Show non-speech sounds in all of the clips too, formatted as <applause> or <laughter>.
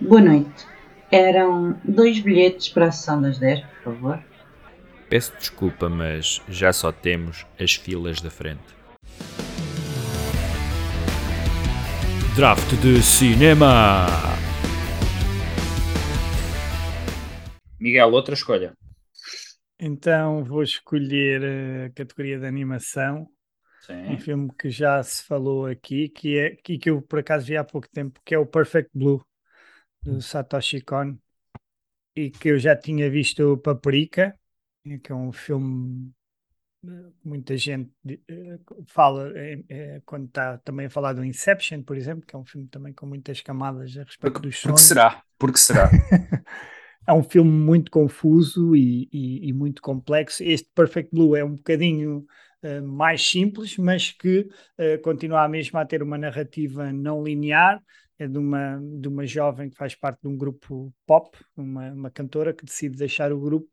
Boa noite. Eram dois bilhetes para a sessão das 10, por favor. Peço desculpa, mas já só temos as filas da frente. Draft de cinema! Miguel, outra escolha. Então vou escolher a categoria de animação. Sim. Um filme que já se falou aqui, que é que, que eu por acaso vi há pouco tempo, que é o Perfect Blue, do Satoshi Kon, e que eu já tinha visto o Paprika, que é um filme muita gente eh, fala eh, quando está também a falar do Inception, por exemplo, que é um filme também com muitas camadas a respeito Porque, dos porque sonhos. será? Porque será? <laughs> é um filme muito confuso e, e- e muito complexo. Este Perfect Blue é um bocadinho eh, mais simples, mas que eh, continua mesmo a ter uma narrativa não linear. É de uma, de uma jovem que faz parte de um grupo pop, uma, uma cantora que decide deixar o grupo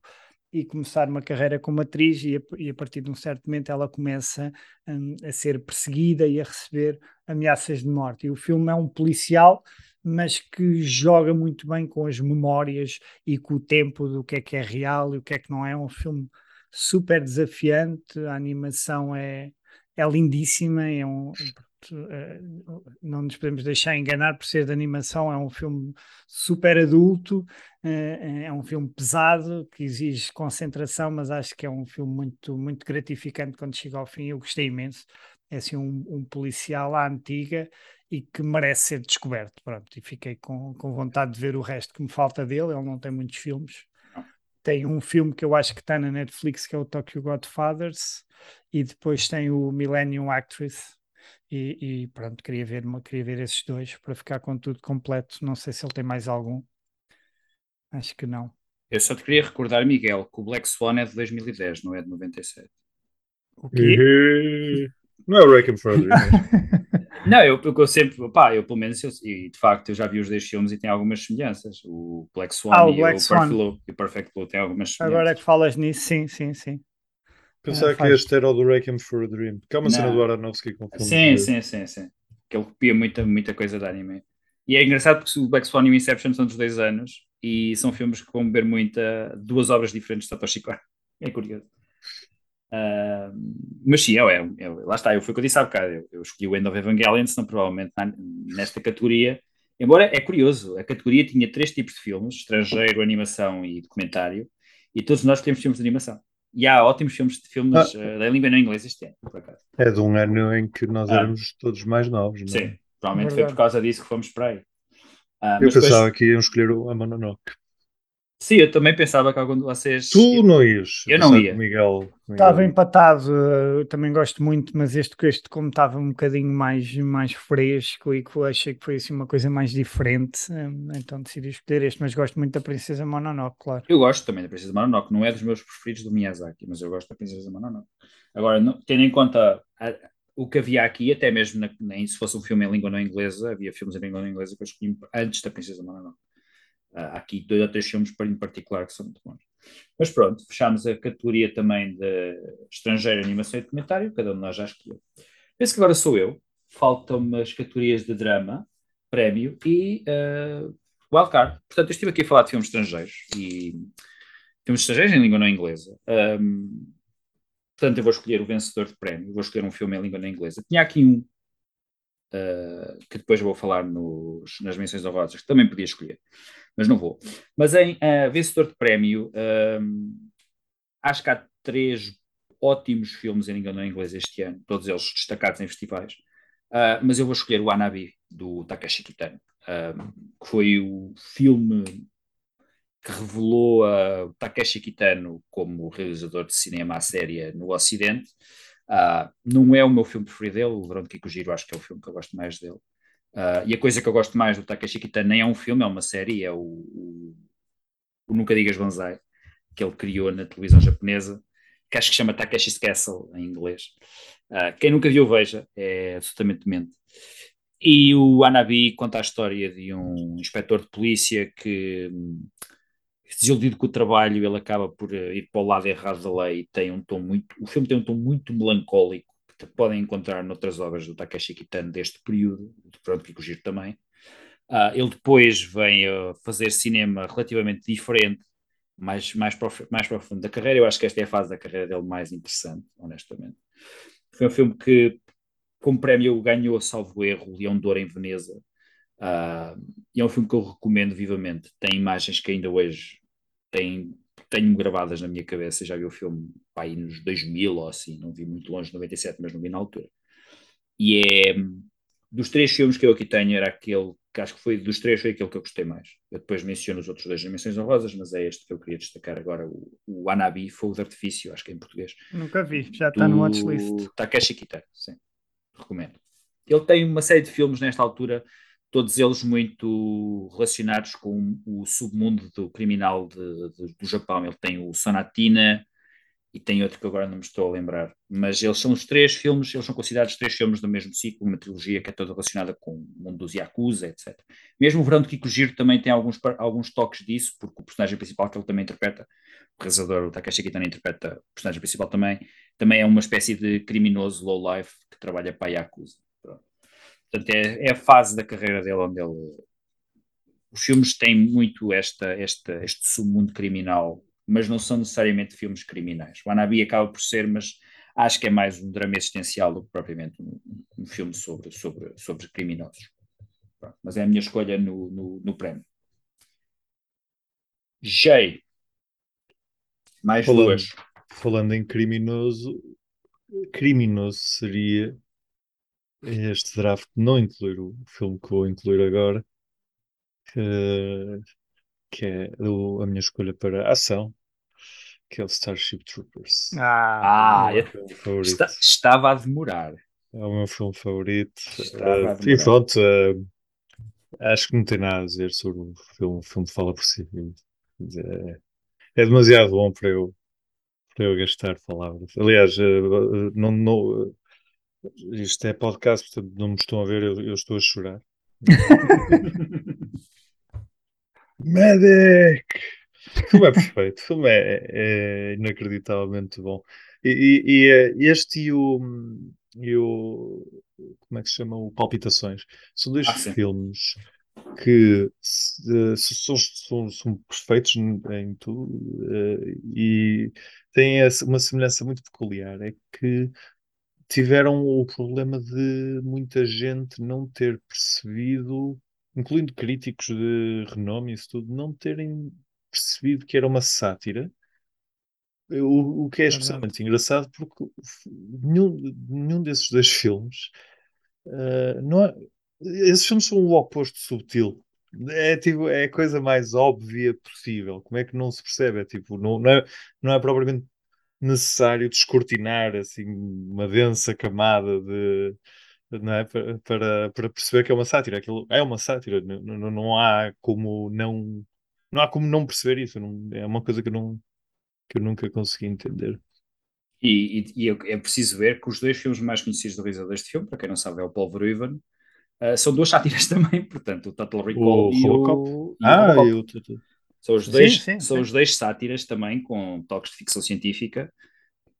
e começar uma carreira como atriz, e a, e a partir de um certo momento ela começa hum, a ser perseguida e a receber ameaças de morte. E o filme é um policial, mas que joga muito bem com as memórias e com o tempo do que é que é real e o que é que não é. É um filme super desafiante, a animação é, é lindíssima, é um, não nos podemos deixar enganar por ser de animação, é um filme super adulto, eh, é um filme pesado que exige concentração, mas acho que é um filme muito, muito gratificante quando chega ao fim. Eu gostei imenso. É assim um, um policial à antiga e que merece ser descoberto. Pronto, e fiquei com, com vontade de ver o resto que me falta dele. Ele não tem muitos filmes. Tem um filme que eu acho que está na Netflix, que é o Tokyo Godfathers, e depois tem o Millennium Actress. E, e pronto, queria ver, queria ver esses dois para ficar com tudo completo. Não sei se ele tem mais algum. Acho que não. Eu só te queria recordar, Miguel, que o Black Swan é de 2010, não é de 97. O quê? Não é o Wrecking for a Dream. Não, eu, eu, eu sempre, pá, eu pelo menos, eu, e de facto, eu já vi os dois filmes e tem algumas semelhanças. O Black Swan Ah, o e, Black o Swan. Perfect Blue, e o Perfect Blue têm algumas semelhanças. Agora é que falas nisso, sim, sim, sim. Pensava Ah, que este era o do Wrecking for a Dream. Que é uma cena do Aronofsky com Sim, sim, sim, sim. Que ele copia muita, muita coisa de anime. E é engraçado porque o Black Swan e o Inception são dos dois anos e são filmes que vão beber muita duas obras diferentes de Satoshi Kon. <laughs> É curioso. Ah, mas sim, eu, eu, eu- lá está, eu fui o que eu disse há bocado. Eu, eu escolhi o End of Evangelion, senão provavelmente nesta categoria. Embora é curioso, a categoria tinha três tipos de filmes: estrangeiro, animação e documentário, e todos nós temos filmes de animação. E há ótimos filmes de filmes Ah. ah, da língua não inglesa este ano, por acaso. É de um ano em que nós Ah. éramos todos mais novos. Não é? Sim, provavelmente foi Verdade. por causa disso que fomos para aí. Ah, Eu mas depois- pensava que iam escolher o- a Mononoke. Sim, eu também pensava que algum de vocês. Tu não ias. Eu não ia. Miguel, Miguel- Estava empatado, eu também gosto muito, mas este, este como estava um bocadinho mais, mais fresco e que eu achei que foi assim uma coisa mais diferente, hum, então decidi escolher este, mas gosto muito da Princesa Mononoke, claro. Eu gosto também da Princesa Mononoke, não é dos meus preferidos do Miyazaki, mas eu gosto da Princesa Mononoke. Agora, não- tendo em conta a- o que havia aqui, até mesmo na- nem se fosse um filme em língua não inglesa, havia filmes em língua não inglesa que eu escolhi antes da Princesa Mononoke. Ah, há aqui dois ou três filmes em particular que são muito bons. Mas pronto, fechámos a categoria também de estrangeiro, animação e documentário, cada um de nós já escolheu. Penso que agora sou eu, faltam-me as categorias de drama, prémio e uh, wildcard. Portanto, eu estive aqui a falar de filmes estrangeiros e filmes estrangeiros em língua não inglesa. Um, portanto, eu vou escolher o vencedor de prémio, vou escolher um filme em língua não inglesa. Tinha aqui um uh, que depois vou falar nos, nas menções honrosas, que também podia escolher, mas não vou. Mas em uh, vencedor de prémio, um, acho que há três ótimos filmes em língua não inglesa este ano, todos eles destacados em festivais. Uh, mas eu vou escolher o Anabi, do Takashi Kitano, que foi o filme que revelou a Takeshi Kitano como realizador de cinema à séria no Ocidente. Uh, não é o meu filme preferido dele, o Verão de Kikujiro acho que é o filme que eu gosto mais dele. Uh, e a coisa que eu gosto mais do Takeshi Kitano nem é um filme, é uma série, é o, o, o Nunca Digas Banzai, que ele criou na televisão japonesa, que acho que chama Takeshi's Castle em inglês. Uh, quem nunca viu, veja, é absolutamente mente. E o Anabi conta a história de um inspetor de polícia que, desiludido com o trabalho, ele acaba por ir para o lado errado da lei e tem um tom muito. O filme tem um tom muito melancólico que podem encontrar noutras obras do Takeshi Kitano deste período, do Pronto Kikujiro também. Ah, ele depois vem a fazer cinema relativamente diferente, mais, mais, fi- mais para o fundo da carreira. Eu acho que esta é a fase da carreira dele mais interessante, honestamente. Foi um filme que, como prémio, ganhou, salvo erro, o Leão de Ouro em Veneza. E é um filme que eu recomendo vivamente. Tem imagens que ainda hoje têm, tenho gravadas na minha cabeça. Já vi o filme pá, aí nos 2000 ou assim, não vi muito longe, 97, mas não vi na altura. E é dos três filmes que eu aqui tenho, era aquele que acho que foi dos três, foi aquele que eu gostei mais. Eu depois menciono os outros dois dimensões honrosas, mas é este que eu queria destacar agora, o, o Anabi, Fogo de Artifício, acho que é em português. Nunca vi, já está no watchlist. Takeshi Kitano, sim. Recomendo. Ele tem uma série de filmes nesta altura, todos eles muito relacionados com o submundo do criminal de, de- do Japão. Ele tem o Sonatina e tem outro que agora não me estou a lembrar. Mas eles são os três filmes, eles são considerados três filmes do mesmo ciclo, uma trilogia que é toda relacionada com o mundo dos Yakuza, etc. Mesmo o Verão de Kikujiro também tem alguns, alguns toques disso, porque o personagem principal que ele também interpreta, o realizador, o Takeshi Kitano, interpreta o personagem principal também, também é uma espécie de criminoso low-life que trabalha para a Yakuza. Portanto, é, é a fase da carreira dele onde ele. Os filmes têm muito esta, esta, este submundo criminal, mas não são necessariamente filmes criminais. O Anabi acaba por ser, mas acho que é mais um drama existencial do que propriamente um, um filme sobre, sobre, sobre criminosos. Pronto, mas é a minha escolha no, no, no prémio. Jay. Mais Falando. duas. Falando em criminoso, criminoso seria este draft não incluir o filme que vou incluir agora, que, que é o- a minha escolha para a ação, que é o Starship Troopers. Ah, É o meu eu- filme favorito. Está- estava a demorar. É o meu filme favorito. Demorar. e pronto, eh, acho que não tem nada a dizer sobre o filme. O filme fala por si. É, é demasiado bom para eu, para eu gastar palavras. Aliás, eh, não, não, isto é podcast, portanto não me estão a ver, eu, eu estou a chorar. <laughs> Medic! O filme é perfeito, o filme é, é inacreditavelmente bom. E, e- e, eh, este e o, e o. Como é que se chama? O Palpitações. São dois Ah, filmes que se- eh, são, são, são perfeitos em tudo eh, e têm uma semelhança muito peculiar. É que tiveram o problema de muita gente não ter percebido, incluindo críticos de renome e isso tudo, não terem percebido que era uma sátira. O, o que é Verdade. especialmente engraçado porque nenhum, nenhum desses dois filmes ah, não é- esses filmes são o oposto subtil. É tipo, é a coisa mais óbvia possível. Como é que não se percebe? É tipo, não, não é, não é propriamente necessário descortinar assim uma densa camada de não é? para, para, para perceber que é uma sátira. Aquilo é uma sátira. Não, não, não há como não não há como não perceber isso. Não- é uma coisa que eu não que eu nunca consegui entender. E, e- e é preciso ver que os dois filmes mais conhecidos do realizador deste filme, para quem não sabe, é o Paul Verhoeven, ah, são duas sátiras <laughs> também, portanto, o Total Recall O e, Robocop. o, e o Ah, Robocop. eu, tu- tu- São os Sim, dois, sim, são sim. os dois sátiras também, com toques de ficção científica,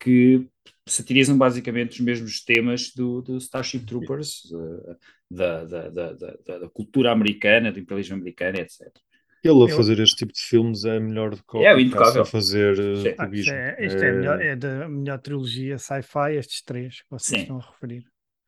que satirizam basicamente os mesmos temas do, do Starship Troopers, eh, da, da, da, da, da- da cultura americana, do imperialismo americano, etc. Ele a Eu- fazer este tipo de filmes é melhor do que É, o que intocável. faça a fazer eh, Sim. Ah, isto cubismo. é, isto é, a melhor, é da melhor trilogia sci-fi, estes três que vocês Sim. estão a referir.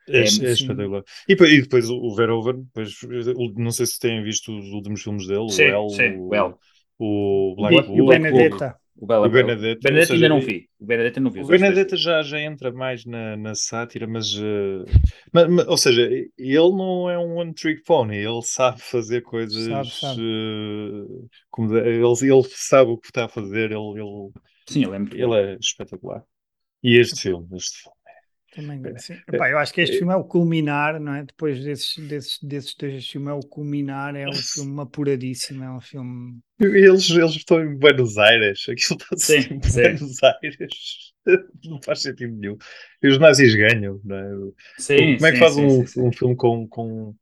É, É, é sim. espetacular. E, depois- e depois o Verhoeven, depois, o- não sei se têm visto os últimos filmes dele, Sim, o El, sim, o El. O E, Black Black- e o Benedetta. O, Bela, O Benedetta, Benedetta seja, ainda não vi. O Benedetta não vi. O Benedetta já, já entra mais na, na sátira, mas, eh, mas- mas, ou seja, ele não é um one trick pony, ele sabe fazer coisas Sabe, sabe. eh, como de- ele, ele sabe o que está a fazer, ele, ele, Sim, ele é muito ele é espetacular. E este filme, este filme. Também, É. sim. Epá, eu acho que este filme é o culminar, não é? Depois desses, desses, desses dois filmes, é o culminar, é um <laughs> filme apuradíssimo, é um filme. Eles, eles estão em Buenos Aires, aquilo está-se Sim, em sim. Buenos Aires, <laughs> não faz sentido nenhum. E os nazis ganham, não é? Sim, Como é que faz um, um filme com, com,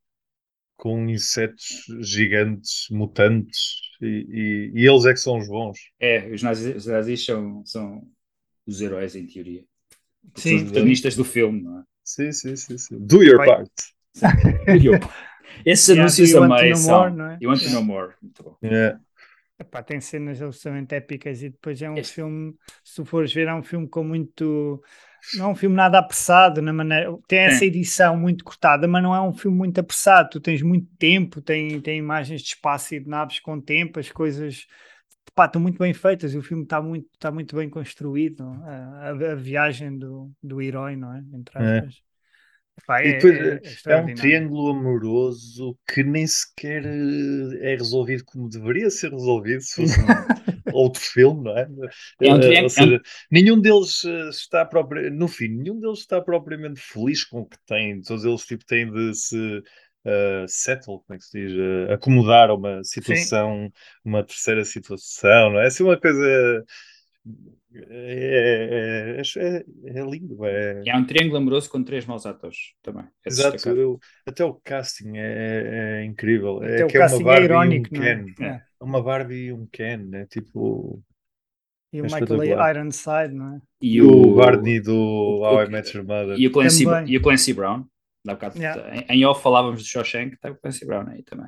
com insetos gigantes, mutantes, e, e- e eles é que são os bons? É, os nazis, os nazis são, são os heróis, em teoria. Sim, os protagonistas do filme, não é? Sim, sim, sim. sim. Do your Vai. part. Esses anúncios a Want to meio Know são. More, é? You want to Yeah. know more. Muito bom. Yeah. Epá, tem cenas absolutamente épicas e depois é um Este- filme, se tu fores ver, é um filme com muito. Não é um filme nada apressado na maneira. Tem essa Sim. edição muito cortada, mas não é um filme muito apressado. Tu tens muito tempo, tem, tem imagens de espaço e de naves com tempo, as coisas pá, estão muito bem feitas e o filme está muito, está muito bem construído. A, a- a viagem do, do herói, não é? Entre É. aspas. Epá, E é, depois, é- é É um triângulo amoroso que nem sequer eh, é resolvido como deveria ser resolvido se fosse um outro filme, não é? <laughs> É um Eh, triângulo- Ou seja, nenhum deles eh, está próprio, no fim, nenhum deles está propriamente feliz com o que tem. Todos eles tipo, têm de se eh, settle, como é que se diz? Eh, acomodar uma situação, uma terceira situação, não é? Assim, uma coisa. É, é, é, é lindo, é, É um triângulo amoroso com três maus atores também. É Exato, eu- até o casting é, é- é incrível. Até é o que é uma casting é Barbie irónico, e um não é? Ken. É. É uma Barbie e um Ken, é tipo. E o É Michael. Ironside, não é? E E o Barney do o- How I o- Met Your Mother. E o Clancy, e o Clancy Brown. Um bocado, Yeah. em, em off falávamos de Shawshank, está o Clancy Brown aí também.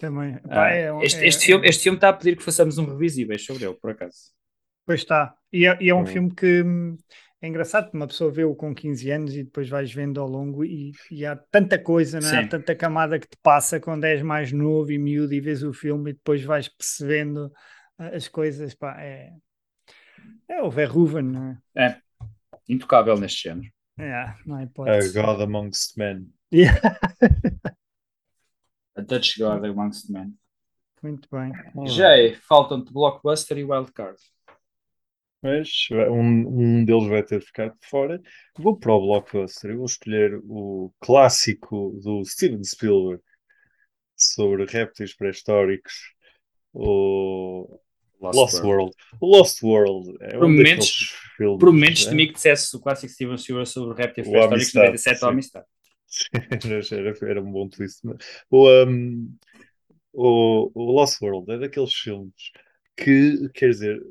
Também. Ah, Pá, é um- este, é- este filme, este filme está a pedir que façamos um revisíveis sobre ele, por acaso. Pois está. E é, e é um Hum. filme que hum, é engraçado, uma pessoa vê-o com 15 anos e depois vais vendo ao longo e, e há tanta coisa, não é? há tanta camada que te passa quando és mais novo e miúdo e vês o filme e depois vais percebendo ah, as coisas. Pá, é, é o Verhoeven, não é? Intocável neste género. Não há A hipótese. God Amongst Men. Yeah, <laughs> A Dutch God Amongst Men. Muito bem. Jay, faltam-te Blockbuster e Wildcard. Mas um, um deles vai ter de ficar de fora. Vou para o Blockbuster. Eu vou escolher o clássico do Steven Spielberg sobre répteis pré-históricos. O Lost, World. O Lost World é um momentos- daqueles filmes. Por momentos né? temi que dissesse o clássico Steven Spielberg sobre o réptil O pré-histórico Amistad, 97 sim. o Amistad. <laughs> era, era um bom twist. O, um, o, o Lost World é daqueles filmes que, quer dizer,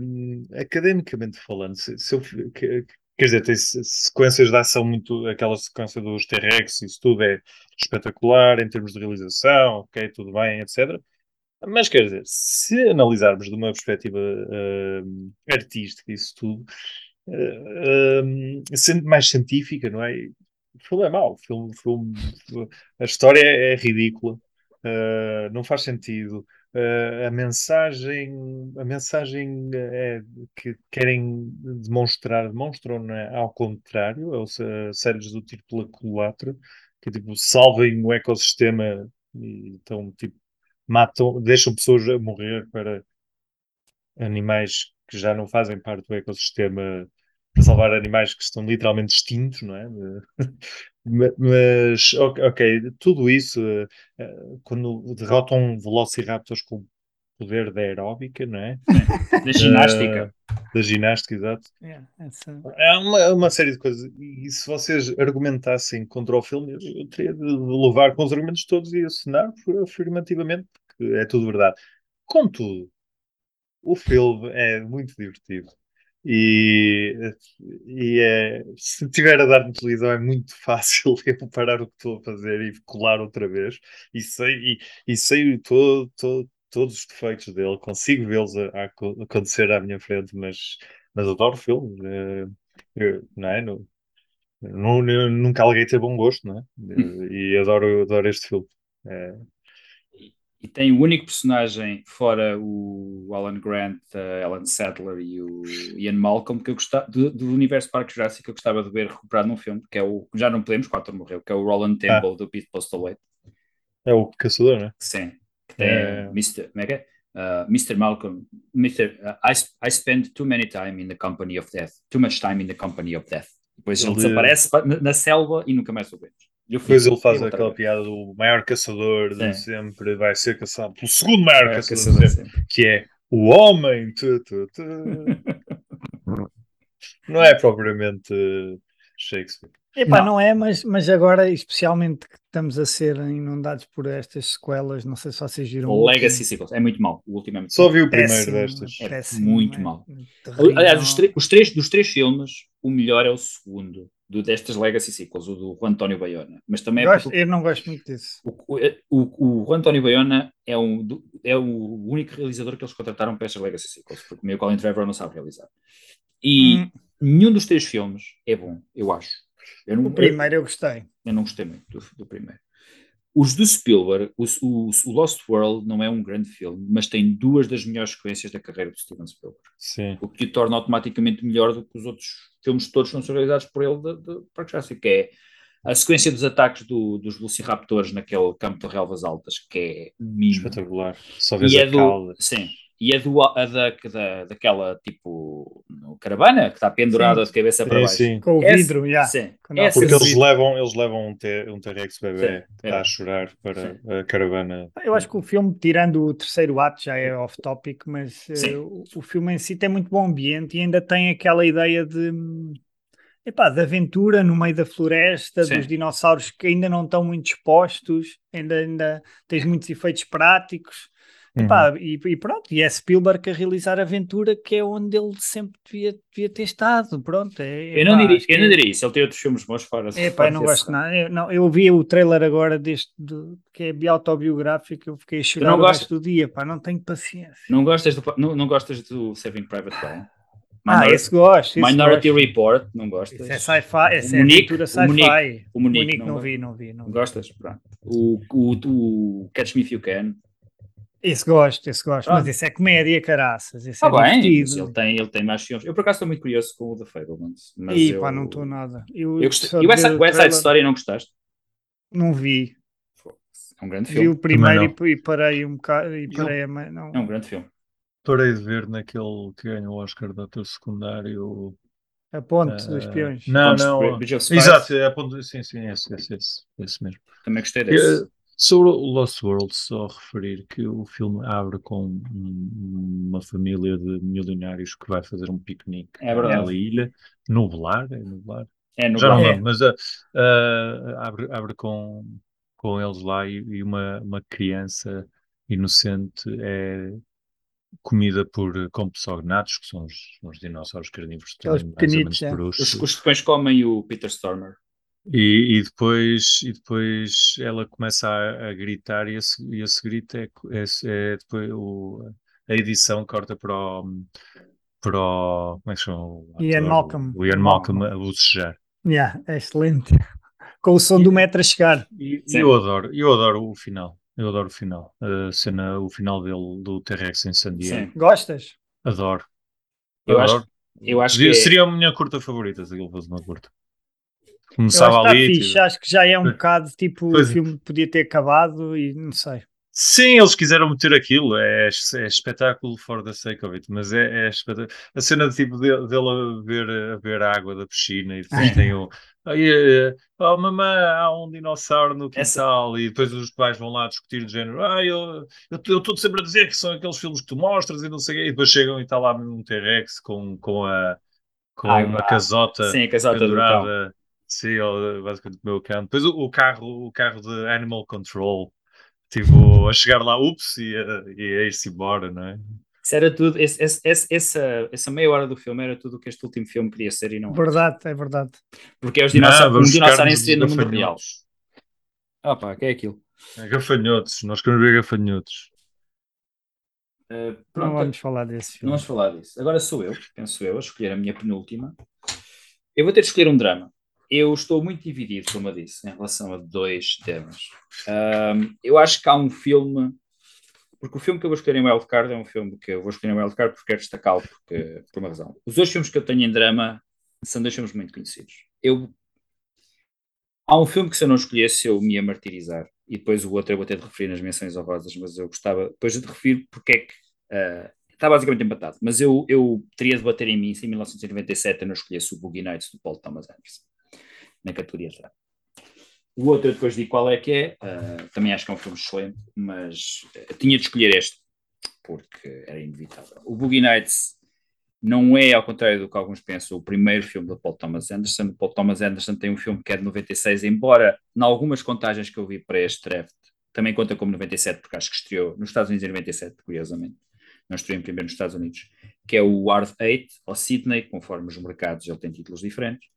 um, academicamente falando, se, se eu, que- quer dizer, tem se- sequências de ação muito, aquela sequência dos T-Rex, isso tudo é espetacular em termos de realização, ok, tudo bem, etc. Mas quer dizer, se analisarmos de uma perspectiva um, artística isso tudo, uh, sendo mais científica, não é? O filme é mau, o filme, o filme- a história é, é ridícula, uh, não faz sentido. Uh, a mensagem, a mensagem é que querem demonstrar, demonstram né, ao contrário, ou seja, séries do tipo La que tipo salvem o ecossistema e então tipo matam, deixam pessoas a morrer para animais que já não fazem parte do ecossistema para salvar animais que estão literalmente extintos, não é? <laughs> Ma- Mas, ok, tudo isso, eh, eh, quando derrotam velociraptors com poder da aeróbica, não é? Da ginástica. Da ginástica, exato. Yeah, É uma, uma série de coisas. E se vocês argumentassem contra o filme, eu, eu teria de levar com os argumentos todos e assinar afirmativamente, porque é tudo verdade. Contudo, o filme é muito divertido. E, e é, se tiver a dar na televisão é muito fácil <laughs> eu parar o que estou a fazer e colar outra vez. E sei, e, e sei todo, todo, todos os defeitos dele, consigo vê-los acontecer à minha frente, mas, mas adoro filmes. eh, eu- não é? Nu- nu- nunca alguém ter bom gosto, não é? E adoro, adoro este filme. É, E tem o único personagem, fora o Alan Grant, a Alan Sadler e o Ian Malcolm, que eu gostava, do, do universo Parque Jurássico, que eu gostava de ver recuperado num filme, que é o, já não podemos, o ator morreu, que é o Roland Temple, do Pete Postlewaite. é o caçador, não é? Sim. Tem É. Mr. Como é que é? Uh, Mr. Malcolm, Mr. uh, I, I spend too many time in the company of death. Too much time in the company of death. Depois ele, Ele- desaparece pa- na, na selva e nunca mais o vemos. Depois ele faz aquela vez. piada do maior caçador de Sim. sempre, vai ser caçado pelo segundo maior É, caçador, caçador de sempre, sempre. que é o homem. Tu, tu, tu. <laughs> Não é propriamente Shakespeare. Epá, Não. não. é, mas, mas agora, especialmente que estamos a ser inundados por estas sequelas, não sei se vocês viram. O. Legacy Sequels é muito mau. O último é muito Só vi o primeiro Péssimo, destas. É péssimo, muito é mau. Aliás, os, os três, dos três filmes, o melhor é o segundo. do, destas Legacy Sequels, o do Juan António Bayona. Mas também é Gosto- porque eu não gosto muito disso. o, o, o Juan António Bayona é, um, é o único realizador que eles contrataram para estas Legacy Sequels, porque o meu Colin Trevor não sabe realizar. E Hum, nenhum dos três filmes é bom, eu acho. Eu não, o primeiro eu gostei. eu não gostei muito do, do primeiro. Os do Spielberg, o, o, o Lost World não é um grande filme, mas tem duas das melhores sequências da carreira do Steven Spielberg. Sim. O que o torna automaticamente melhor do que os outros filmes todos que não são realizados por ele de, de Park Jurassic, que é a sequência dos ataques do- dos Velociraptors naquele campo de relvas altas, que é mimo. Espetacular. Só vês E é a do, cauda. sim, e é do, a da, da, daquela tipo no caravana que está pendurada de cabeça para Sim, baixo. sim. Com o vidro, já. Sim, essa Porque do eles vidro. levam, eles levam um, um T-Rex bebê Sim, que está é. a chorar para a caravana. Eu acho que o filme, tirando o terceiro ato, já é off-topic, mas Sim. o, o filme em si tem muito bom ambiente e ainda tem aquela ideia de, epá, de aventura no meio da floresta, Sim. dos dinossauros que ainda não estão muito expostos, ainda, ainda tens muitos efeitos práticos. Uhum. Epá, e, e pronto, e é Spielberg a realizar aventura, que é onde ele sempre devia, devia ter estado. Pronto, é, Eu não, diria, eu não é- diria isso, ele tem outros filmes bons fora. Epá, eu não gosto de nada. Eu, não, eu vi o trailer agora deste do- que é autobiográfico, eu fiquei a chorar não gostas- do dia, pá, não tenho paciência. Não gostas do, não, não gostas do Saving Private Ryan? Ah, Minor- esse gosto. esse Minority gosto. Report, não gostas? Esse é sci-fi, é aventura o Munique, sci-fi. o Munique, Munique não não vi, não vi, não Não vi. gostas? Pronto. O, o, o Catch Me If You Can. Esse gosto, esse gosto, Pronto. mas esse é comédia, caraças. Esse Está é bem, divertido. ele tem, ele tem mais filmes. Eu por acaso estou muito curioso com o The Fablemans. Mas Ih, eu, pá, não estou nada. Eu, Eu gostei. E o West West Side Story não gostaste? Não vi. É um grande Vi filme. o primeiro e, e parei um bocado. E parei a, não. É um grande filme. Parei de ver naquele que ganhou o Oscar de ator secundário. A ponte dos eh, espiões. Não, não. Exato, é a ponto, sim, sim, esse, esse, esse, esse mesmo. Também gostei desse. Eh, Sobre o Lost World, só referir que o filme abre com um- uma família de milionários que vai fazer um piquenique É naquela ilha, nublar, é nublar. É no Já não lembro, mas ah, ah, abre, abre com, com eles lá e, e uma, uma criança inocente é comida por compsognatos, que são os, os dinossauros carnívoros Aqueles também, mais ou menos pequenitos, é. Os, os depois comem o Peter Stormer. E, e depois, e depois ela começa a, a gritar e esse, e esse grito é, é, é depois o, a edição corta para o, para o como é que chama? o Ian ator? Malcolm. O Ian Malcolm a bocejar. Yeah, é excelente. <laughs> Com o som do metro a chegar. E, e eu adoro, eu adoro o final. Eu adoro o final. A cena, o final dele do T-Rex em San Diego. Sim. Gostas? Adoro. Eu adoro. acho, eu acho que Seria, é- seria a minha curta favorita se ele fosse uma curta. Eu Começava acho que ali. está tipo- fixe. Acho que já é um bocado tipo Pois o é. filme podia ter acabado e não sei. Sim, eles quiseram meter aquilo, é, é espetáculo for the sake of it, mas é, é espetáculo. A cena de, tipo de- dele a ver, a ver a água da piscina e depois tem o. Aí, eh, oh mamãe, há um dinossauro no Essa- quintal e depois os pais vão lá discutir do género. Ah, eu estou sempre a dizer que são aqueles filmes que tu mostras e não sei o quê, e depois chegam e está lá um T-Rex com, com a com Ah, uma casota Sim, a casota pendurada. Sim, basicamente o meu cão. Depois o, o carro, o carro de Animal Control, tipo, a chegar lá, ups, e a, e a ir-se embora, não é? Isso era tudo, esse, esse- esse- essa, essa meia hora do filme era tudo o que este último filme queria ser e não é. Verdade, é verdade. Porque é os dinossauros, um vamos dinossauro si no mundo real. gafanhotos. Ah pá, que é aquilo? É, Gafanhotos, nós queremos ver gafanhotos. Uh, Não pronto, vamos falar desse não filme. vamos falar disso. Agora sou eu, penso eu, a escolher a minha penúltima. Eu vou ter de escolher um drama. Eu estou muito dividido, como eu disse, em relação a dois temas. Ahm, eu acho que há um filme, porque o filme que eu vou escolher em Wildcard é um filme que eu vou escolher em Wildcard porque quero destacá-lo porque, por uma razão. Os dois filmes que eu tenho em drama são dois filmes muito conhecidos. Eu, há um filme que se eu não escolhesse eu me ia martirizar e depois o outro eu vou ter de referir nas menções honrosas, mas eu gostava depois de referir porque é que ah, está basicamente empatado, mas eu, eu teria de bater em mim se em 1997 eu não escolhesse o Boogie Nights do Paul Thomas Anderson na categoria. O outro eu depois digo qual é que é, ah, também acho que é um filme excelente, mas tinha de escolher este porque era inevitável. O Boogie Nights não é, ao contrário do que alguns pensam, o primeiro filme do Paul Thomas Anderson. O Paul Thomas Anderson tem um filme que é de 96, embora, em algumas contagens que eu vi para este draft, também conta como 97, porque acho que estreou nos Estados Unidos em 97, curiosamente. Não estreou em primeiro nos Estados Unidos, que é o Hard Eight, ou Sydney, conforme os mercados, ele tem títulos diferentes.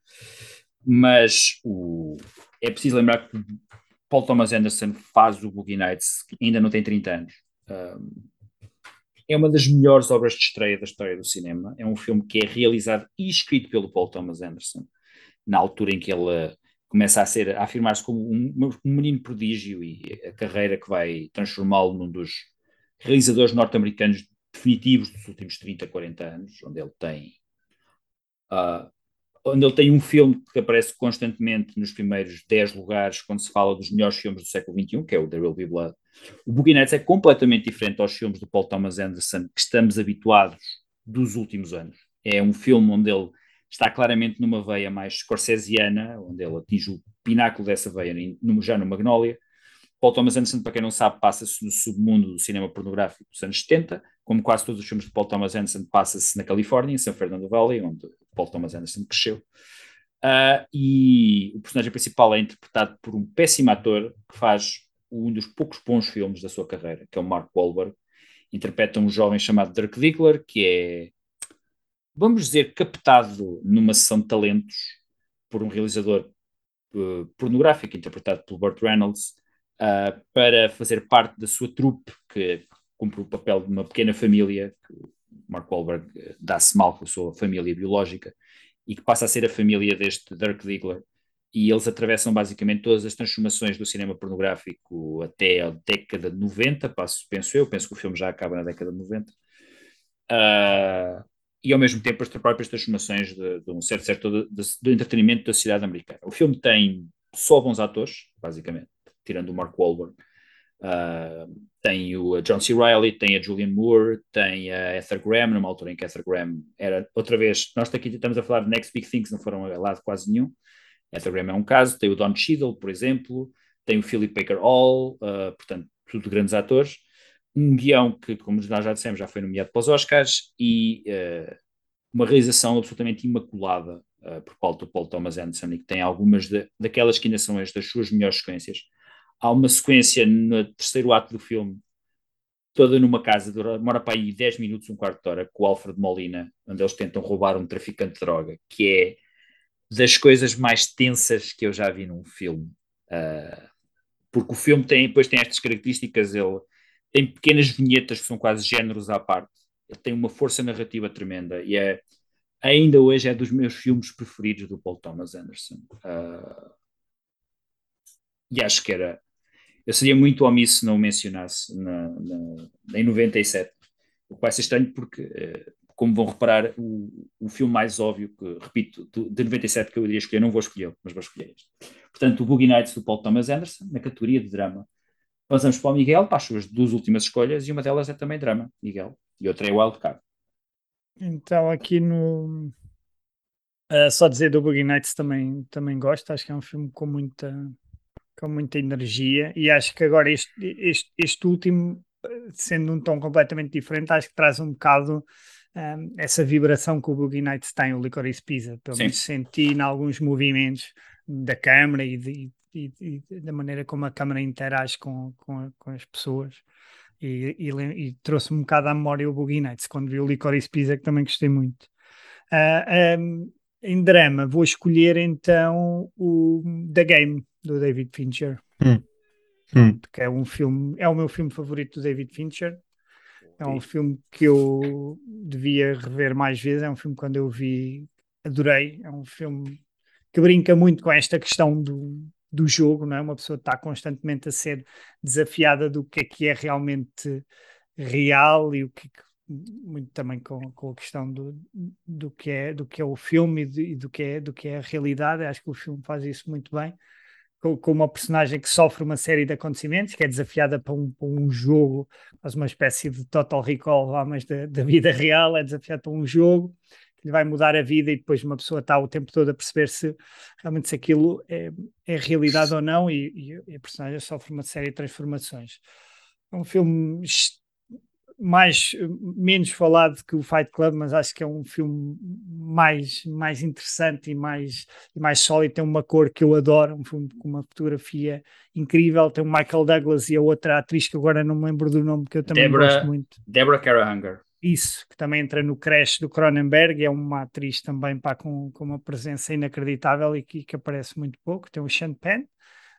Mas o, é preciso lembrar que Paul Thomas Anderson faz o Boogie Nights, ainda não tem 30 anos. Um, é uma das melhores obras de estreia da história do cinema. É um filme que é realizado e escrito pelo Paul Thomas Anderson, na altura em que ele começa a ser a afirmar-se como um, um, menino prodígio e a carreira que vai transformá-lo num dos realizadores norte-americanos definitivos dos últimos 30, 40 anos, onde ele tem uh, onde ele tem um filme que aparece constantemente nos primeiros 10 lugares quando se fala dos melhores filmes do século XXI, que é o There Will Be Blood. O Boogie Nights é completamente diferente aos filmes do Paul Thomas Anderson que estamos habituados dos últimos anos. É um filme onde ele está claramente numa veia mais scorsesiana, onde ele atinge o pináculo dessa veia já no Magnolia. Paul Thomas Anderson, para quem não sabe, passa-se no submundo do cinema pornográfico dos anos 70, como quase todos os filmes de Paul Thomas Anderson, passa-se na Califórnia, em San Fernando Valley, onde Paul Thomas Anderson cresceu. Uh, e o personagem principal é interpretado por um péssimo ator que faz um dos poucos bons filmes da sua carreira, que é o Mark Wahlberg. Interpreta um jovem chamado Dirk Diggler, que é, vamos dizer, captado numa sessão de talentos por um realizador uh, pornográfico, interpretado pelo Burt Reynolds, uh, para fazer parte da sua trupe, que cumpre o papel de uma pequena família, Mark Wahlberg uh, dá-se mal com a sua família biológica, e que passa a ser a família deste Dirk Diggler. E eles atravessam basicamente todas as transformações do cinema pornográfico até a década de 90, passo, penso eu, penso que o filme já acaba na década de 90. Uh, e ao mesmo tempo as próprias transformações de, de um certo setor do entretenimento da sociedade americana. O filme tem só bons atores, basicamente tirando o Mark Wahlberg. Uh, tem o John C. Reilly, tem a Julianne Moore, tem a Ether Graham, numa altura em que Ether Graham era, outra vez, nós aqui estamos a falar de Next Big Things, não foram a lado quase nenhum. Ether Graham é um caso, tem o Don Cheadle, por exemplo, tem o Philip Baker Hall, uh, portanto, tudo grandes atores. Um guião que, como nós já dissemos, já foi nomeado para os Oscars e uh, uma realização absolutamente imaculada por Paul, Paul Thomas Anderson e que tem algumas de, daquelas que ainda são as das suas melhores sequências há uma sequência no terceiro ato do filme, toda numa casa, demora para aí 10 minutos, um quarto de hora, com o Alfred Molina, onde eles tentam roubar um traficante de droga, que é das coisas mais tensas que eu já vi num filme. Uh, porque o filme tem, depois tem estas características, ele tem pequenas vinhetas que são quase géneros à parte, ele tem uma força narrativa tremenda e é ainda hoje é dos meus filmes preferidos do Paul Thomas Anderson. Uh, e acho que era eu seria muito omisso se não o mencionasse na, na, em 97. O que vai ser estranho porque, eh, como vão reparar, o, o filme mais óbvio, que, repito, de 97 que eu iria escolher, não vou escolher, mas vou escolher este. Portanto, o Boogie Nights do Paul Thomas Anderson, na categoria de drama. Passamos para o Miguel, para as suas duas últimas escolhas, e uma delas é também drama, Miguel, e outra é Wildcard. Então, aqui no. Uh, só dizer do Boogie Nights também, também gosto, acho que é um filme com muita, com muita energia e acho que agora este, este, este último, sendo um tom completamente diferente, acho que traz um bocado um, essa vibração que o Boogie Nights tem, o Licorice Pizza, pelo menos senti em alguns movimentos da câmara e, de, e, e, da maneira como a câmara interage com, com, com as pessoas. E, e, e trouxe-me um bocado à memória o Boogie Nights, quando vi o Licorice Pizza, que também gostei muito. Uh, um, em drama, vou escolher então o The Game, do David Fincher. Hum. Hum. Que é um filme, é o meu filme favorito do David Fincher. É um filme que eu devia rever mais vezes. É um filme que quando eu vi, adorei. É um filme que brinca muito com esta questão do, do jogo, não é? Uma pessoa está constantemente a ser desafiada do que é que é realmente real e o que muito também com, com a questão do, do, que é, do que é o filme e, de, do, que é, do que é a realidade. Acho que o filme faz isso muito bem com, com, uma personagem que sofre uma série de acontecimentos, que é desafiada para um, para um jogo, faz uma espécie de total recall, mas da, da vida real, é desafiada para um jogo que lhe vai mudar a vida e depois uma pessoa está o tempo todo a perceber se realmente se aquilo é, é realidade ou não e, e a personagem sofre uma série de transformações. É um filme mais menos falado que o Fight Club, mas acho que é um filme mais, mais interessante e mais, e mais sólido. Tem uma cor que eu adoro, um filme com uma fotografia incrível. Tem o Michael Douglas e a outra atriz que agora não me lembro do nome, que eu também Deborah, gosto muito. Deborah Karahanger. Isso, que também entra no Crash do Cronenberg, é uma atriz também pá, com, com uma presença inacreditável e que, que aparece muito pouco. Tem o Sean Penn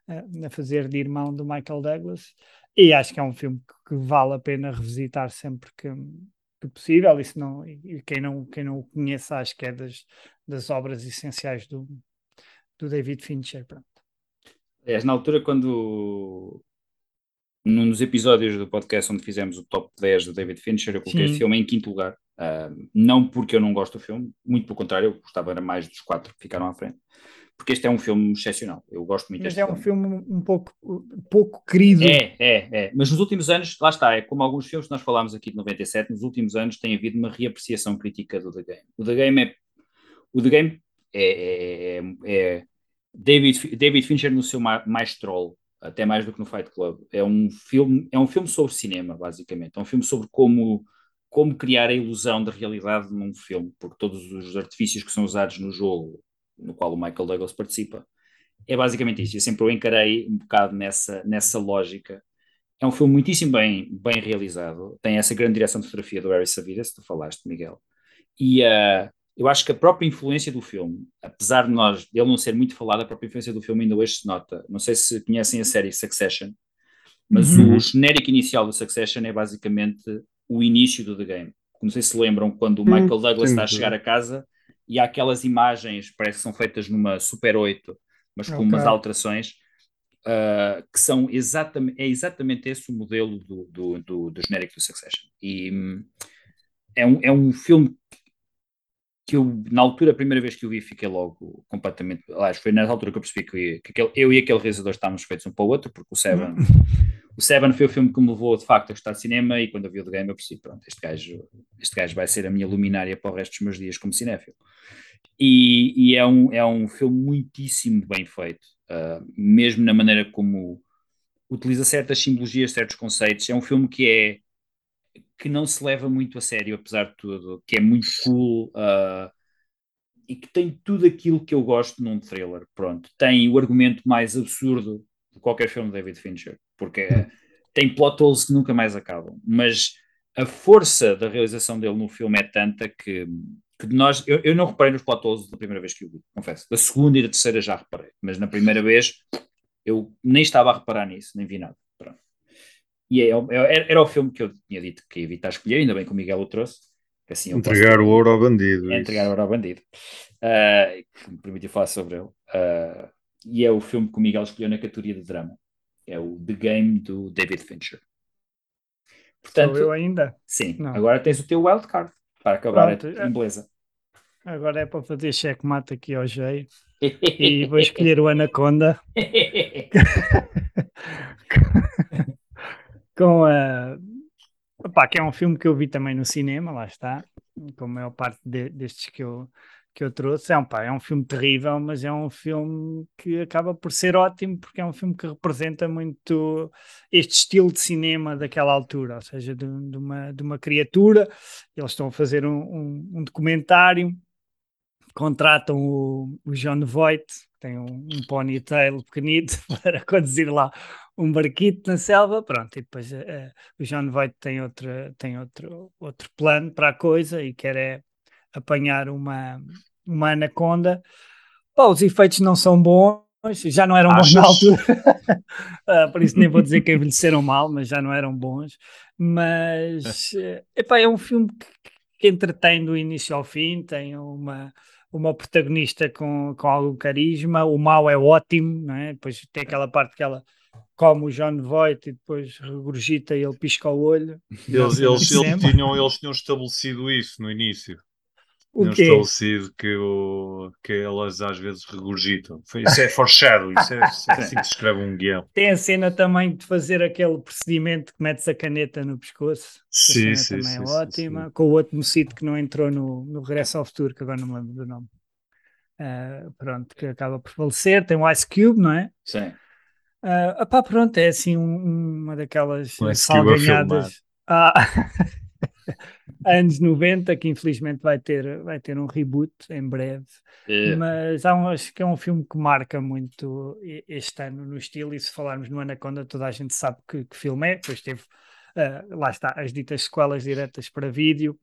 uh, a fazer de irmão do Michael Douglas, e acho que é um filme que, vale a pena revisitar sempre que, que possível. E, se não, e quem, não, quem não o conhece, acho que é das, das obras essenciais do, do David Fincher. Pronto. É, na altura, quando num dos episódios do podcast onde fizemos o top 10 do David Fincher, eu coloquei este filme em quinto lugar. Uh, não porque eu não gosto do filme, muito pelo contrário, eu gostava era mais dos quatro que ficaram à frente. Porque este é um filme excepcional. Eu gosto muito Mas é um filme um pouco, pouco querido. É, é, é. Mas nos últimos anos, lá está, é como alguns filmes que nós falámos aqui de 97, nos últimos anos tem havido uma reapreciação crítica do The Game. O The Game é. O The Game é, é, é, é David, David Fincher no seu mais troll até mais do que no Fight Club. É um filme, é um filme sobre cinema, basicamente. É um filme sobre como, como criar a ilusão da realidade num filme, porque todos os artifícios que são usados no jogo, no qual o Michael Douglas participa, é basicamente isso. Eu sempre o encarei um bocado nessa, nessa lógica. É um filme muitíssimo bem, bem realizado. Tem essa grande direção de fotografia do Harry Savidas, tu falaste, Miguel. E uh, eu acho que a própria influência do filme, apesar de nós ele não ser muito falado, a própria influência do filme ainda hoje se nota. Não sei se conhecem a série Succession, mas uhum. o genérico inicial do Succession é basicamente o início do The Game. Não sei se lembram quando o hum, Michael Douglas está a chegar a casa e há aquelas imagens, parece que são feitas numa Super 8, mas com okay. umas alterações, uh, que são exatamente, é exatamente esse o modelo do, do, do, do genérico do Succession. E um, é, um, é um filme que eu, na altura, a primeira vez que eu vi, fiquei logo completamente. Aliás, foi nessa altura que eu percebi que, que aquele, eu e aquele realizador estávamos feitos um para o outro, porque o Seven, <laughs> o Seven foi o filme que me levou de facto a gostar de cinema. E quando eu vi o The Game, eu percebi: pronto, este gajo, este gajo vai ser a minha luminária para o resto dos meus dias como cinéfilo. E, e é, um, é um filme muitíssimo bem feito, uh, mesmo na maneira como utiliza certas simbologias, certos conceitos. É um filme que é que não se leva muito a sério, apesar de tudo, que é muito cool uh, e que tem tudo aquilo que eu gosto num thriller. Pronto, tem o argumento mais absurdo de qualquer filme de David Fincher, porque tem plot holes que nunca mais acabam, mas a força da realização dele no filme é tanta que, que nós. Eu, eu não reparei nos plot holes da primeira vez que o vi, confesso. Da segunda e da terceira já reparei, mas na primeira vez eu nem estava a reparar nisso, nem vi nada. Pronto. E é, é, era o filme que eu tinha dito que ia evitar escolher, ainda bem que o Miguel o trouxe. Assim entregar o ouro ao bandido. É entregar o ouro ao bandido. Uh, que me permitiu falar sobre ele. Uh, e é o filme que o Miguel escolheu na categoria de drama. É o The Game do David Fincher. Portanto, Sou eu ainda? Sim. Não. Agora tens o teu wildcard para acabar Pronto, em beleza. Agora é para fazer checkmate aqui ao jeito. e vou escolher o Anaconda. <laughs> com a. Opa, que é um filme que eu vi também no cinema, lá está, com a maior parte de, destes que eu, que eu trouxe. É um, pá, é um filme terrível, mas é um filme que acaba por ser ótimo, porque é um filme que representa muito este estilo de cinema daquela altura, ou seja, de, de uma, de uma criatura. Eles estão a fazer um, um, um documentário, contratam o, o John Voight, que tem um, um ponytail pequenito, <laughs> para conduzir lá um barquito na selva, pronto, e depois uh, o John Voight tem, outro, tem outro, outro plano para a coisa e quer é apanhar uma, uma anaconda. Pô, os efeitos não são bons, já não eram bons na altura, uh, <laughs> por isso nem vou dizer que envelheceram mal, mas já não eram bons. Mas epá, é um filme que, que entretém do início ao fim, tem uma, uma protagonista com, com algum carisma, o mal é ótimo, não é? depois tem aquela parte que ela como o John Voight e depois regurgita e ele pisca o olho. Eles, eles, eles, tinham, eles tinham estabelecido isso no início. O quê? estabelecido que, o, que elas às vezes regurgitam. Isso é foreshadow, isso é, isso é assim que se escreve um guião. <laughs> Tem a cena também de fazer aquele procedimento que metes a caneta no pescoço. Sim, sim, também sim, é sim, ótima. Sim. Com o outro mocito que não entrou no, no Regresso ao Futuro, que agora não me lembro do nome. Uh, pronto, que acaba por falecer. Tem o Ice Cube, não é? Sim. Uh, opá, pronto, é assim um, uma daquelas salganhadas ah, <laughs> <laughs> anos 90 que infelizmente vai ter, vai ter um reboot em breve. É. Mas há um, acho que é um filme que marca muito este ano no estilo. E se falarmos no Anaconda, toda a gente sabe que, que filme é. Depois teve uh, lá está, as ditas sequelas diretas para vídeo,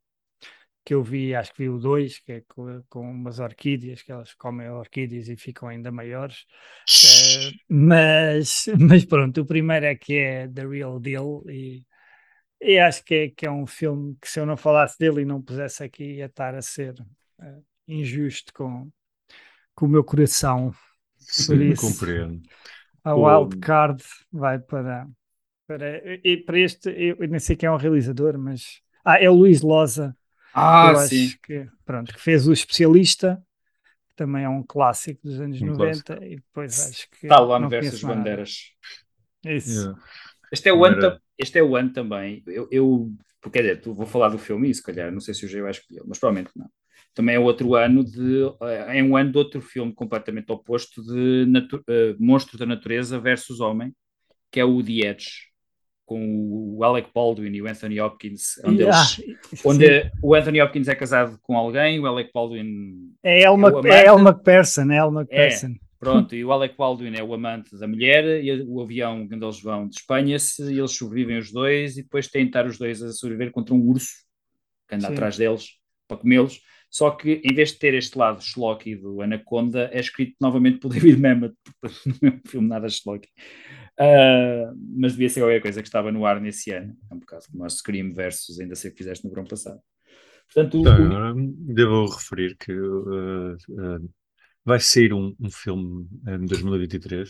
que eu vi, acho que vi o 2, que é com, com, umas orquídeas, que elas comem orquídeas e ficam ainda maiores. Uh, mas, mas pronto, o primeiro é que é The Real Deal e, e acho que é, que é um filme que se eu não falasse dele e não pusesse aqui ia estar a ser uh, injusto com, com o meu coração. Sim, isso, compreendo. A Wild Card vai para, para, e para este, eu nem sei quem é o realizador, mas ah, é o Luís Loza ah, eu sim. que, pronto, que fez o especialista, que também é um clássico dos anos um 90, clássico. e depois acho que. Talon versus Bandeiras. Isso. Yeah. Este, é o ano, este é o ano também. Eu, eu porque quer dizer, vou falar do filme e se calhar, não sei se o G vai escolher, mas provavelmente não. Também é outro ano de. É um ano de outro filme completamente oposto de natu, uh, Monstro da Natureza versus Homem, que é o The Edge com o Alec Baldwin e o Anthony Hopkins, onde, yeah, eles, onde o Anthony Hopkins é casado com alguém, o Alec Baldwin é Elma, é Elma McPherson, é Elma McPherson. Pronto, e o Alec Baldwin é o amante da mulher, e o avião onde eles vão despenha-se, e eles sobrevivem os dois, e depois têm de estar os dois a sobreviver contra um urso que anda Sim. atrás deles para comê-los. Só que em vez de ter este lado schlocky do Anaconda, é escrito novamente por <laughs> David Mamet, não é um filme nada schlocky. Uh, mas devia ser qualquer coisa que estava no ar nesse ano. É um bocado como a Scream versus ainda sei que fizeste no verão passado. Portanto, então, o... devo referir que uh, uh, vai sair um, um, filme em 2023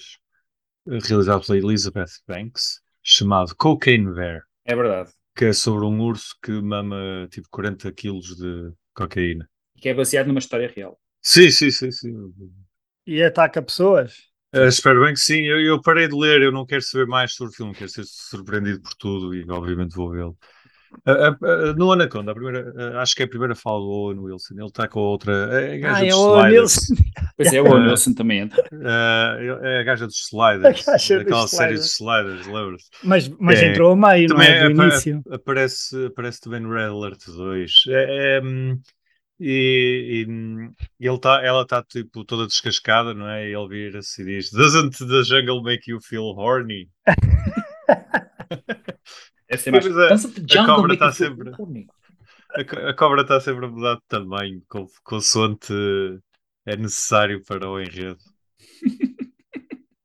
realizado pela Elizabeth Banks chamado Cocaine Bear. É verdade. Que é sobre um urso que mama tipo 40 quilos de cocaína. Que é baseado numa história real. Sim, sim, sim, sim. E ataca pessoas? Uh, espero bem que sim. Eu, eu, parei de ler, eu não quero saber mais sobre o filme, quero ser surpreendido por tudo e obviamente vou vê-lo. No Anaconda, a primeira, acho que é a primeira fala do Owen Wilson. Ele está com a outra. É a gaja ah, é o Owen Wilson. <laughs> Pois é, o Owen Wilson também entra. é a gaja dos sliders. Gaja daquela dos série de sliders, lembras? Mas, mas é, entrou a meio, não é? Do início. Aparece, aparece também no Red Alert 2. É, é, hum, e, e, ele tá, ela está tipo toda descascada, não é? E ele vira-se e diz: Doesn't the jungle make you feel horny? <laughs> Essa é mais. A, a cobra está sempre. A, a, cobra está sempre a mudar de tamanho, com, consoante é necessário para o enredo.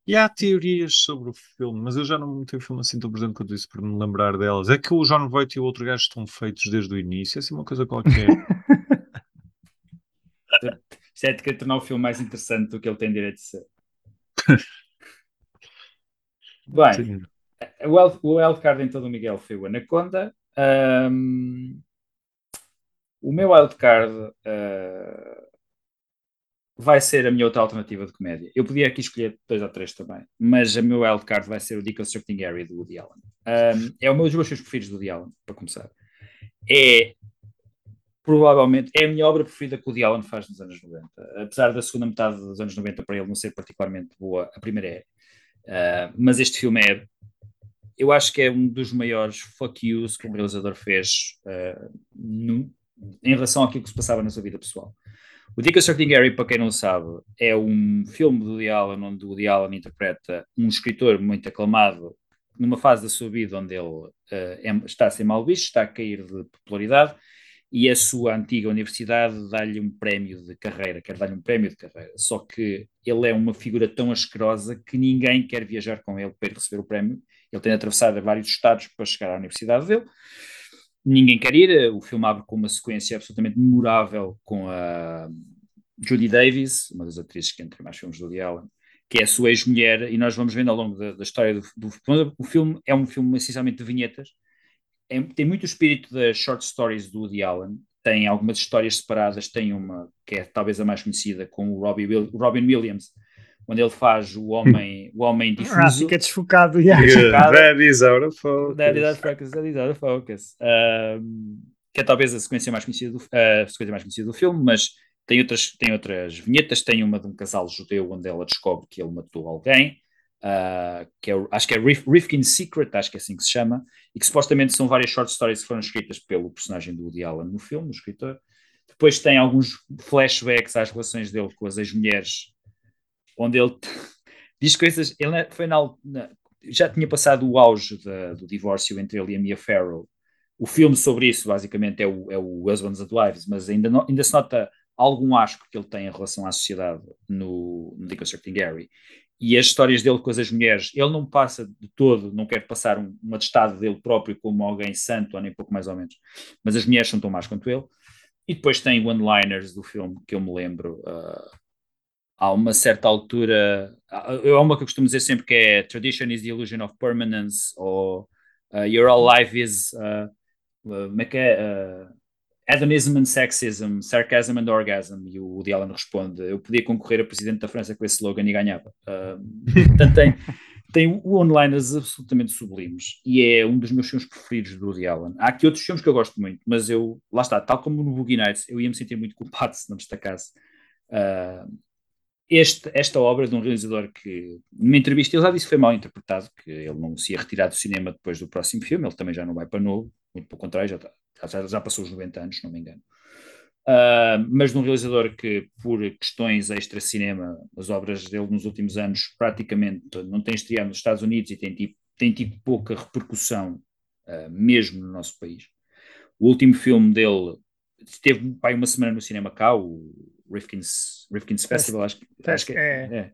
E há teorias sobre o filme, mas eu já não tenho o filme assim tão presente quanto isso para me lembrar delas. É que o John Voight e o outro gajo estão feitos desde o início, é assim uma coisa qualquer. <laughs> Isto é de querer tornar o filme mais interessante do que ele tem direito de ser. <laughs> Bem, Sim. O wildcard então do Miguel foi o Anaconda. Um, o meu wildcard uh, vai ser a minha outra alternativa de comédia. Eu podia aqui escolher dois ou três também, mas a meu wildcard vai ser o Deconstructing Gary do Woody Allen. Um, é um dos meus filmes preferidos do Woody Allen, para começar. É provavelmente é a minha obra preferida que o Woody Allen faz nos anos 90. Apesar da segunda metade dos anos 90 para ele não ser particularmente boa, a primeira é. Uh, mas este filme é, eu acho que é um dos maiores fuck yous que um realizador fez uh, no, em relação àquilo que se passava na sua vida pessoal. O Dick Structing Gary, para quem não sabe, é um filme do Woody Allen onde o Woody Allen interpreta um escritor muito aclamado numa fase da sua vida onde ele uh, é, está a ser mal visto, está a cair de popularidade e a sua antiga universidade dá-lhe um prémio de carreira, quer dar-lhe um prémio de carreira. Só que ele é uma figura tão asquerosa que ninguém quer viajar com ele para receber o prémio. Ele tem atravessado vários estados para chegar à universidade dele. Ninguém quer ir. O filme abre com uma sequência absolutamente memorável com a Judy Davis, uma das atrizes que entra mais filmes do Woody Allen, que é a sua ex-mulher, e nós vamos vendo ao longo da, da história do, do, O filme é um filme essencialmente de vinhetas, é, tem muito o espírito das short stories do Woody Allen. Tem algumas histórias separadas. Tem uma que é talvez a mais conhecida com o, Robbie Will, Robin Williams, onde ele faz o homem, o homem ah, difuso. Ah, fica desfocado. Yeah. desfocado. That is out of focus. That is out of focus. That is out of focus. Um, que é talvez a sequência mais conhecida do, a sequência mais conhecida do filme, mas tem outras, tem outras vinhetas. Tem uma de um casal judeu onde ela descobre que ele matou alguém uh, que é, acho que é Rif, Rifkin's Secret, acho que é assim que se chama, e que supostamente são várias short stories que foram escritas pelo personagem do Woody Allen no filme, no escritor. Depois tem alguns flashbacks às relações dele com as ex-mulheres, onde ele <laughs> diz coisas. Ele foi na, na, já tinha passado o auge do divórcio entre ele e a Mia Farrow. O filme sobre isso, basicamente, é o, é o Husbands and Wives, mas ainda, não, ainda se nota algum asco que ele tem em relação à sociedade no, no Deconstructing Gary. E as histórias dele com as mulheres, ele não passa de todo, não quer passar um, um atestado dele próprio como alguém santo, ou nem pouco mais ou menos, mas as mulheres são tão más quanto ele. E depois tem one-liners do filme que eu me lembro. Uh, há uma certa altura, há uma que eu costumo dizer sempre que é Tradition is the illusion of permanence, ou uh, Your all life is. Uh, como é que é? Hedonism and Sexism, Sarcasm and Orgasm. E o Woody Allen responde: Eu podia concorrer a presidente da França com esse slogan e ganhava. Uh, portanto, tem, <laughs> tem one-liners absolutamente sublimes e é um dos meus filmes preferidos do Woody Allen. Há aqui outros filmes que eu gosto muito, mas eu, lá está, tal como no Boogie Nights, eu ia me sentir muito culpado <laughs> se não destacasse. Uh, este, esta obra de um realizador que, numa entrevista, ele já disse que foi mal interpretado, que ele não se ia retirar do cinema depois do próximo filme, ele também já não vai para novo, muito pelo contrário, já, está, já, já passou os 90 anos, se não me engano. Uh, mas de um realizador que, por questões extra-cinema, as obras dele nos últimos anos praticamente não têm estreado nos Estados Unidos e têm tido, têm tido pouca repercussão, uh, mesmo no nosso país. O último filme dele teve pai, uma semana no cinema cá, o Rifkin's, Rifkin's Festival, acho, acho que é. é.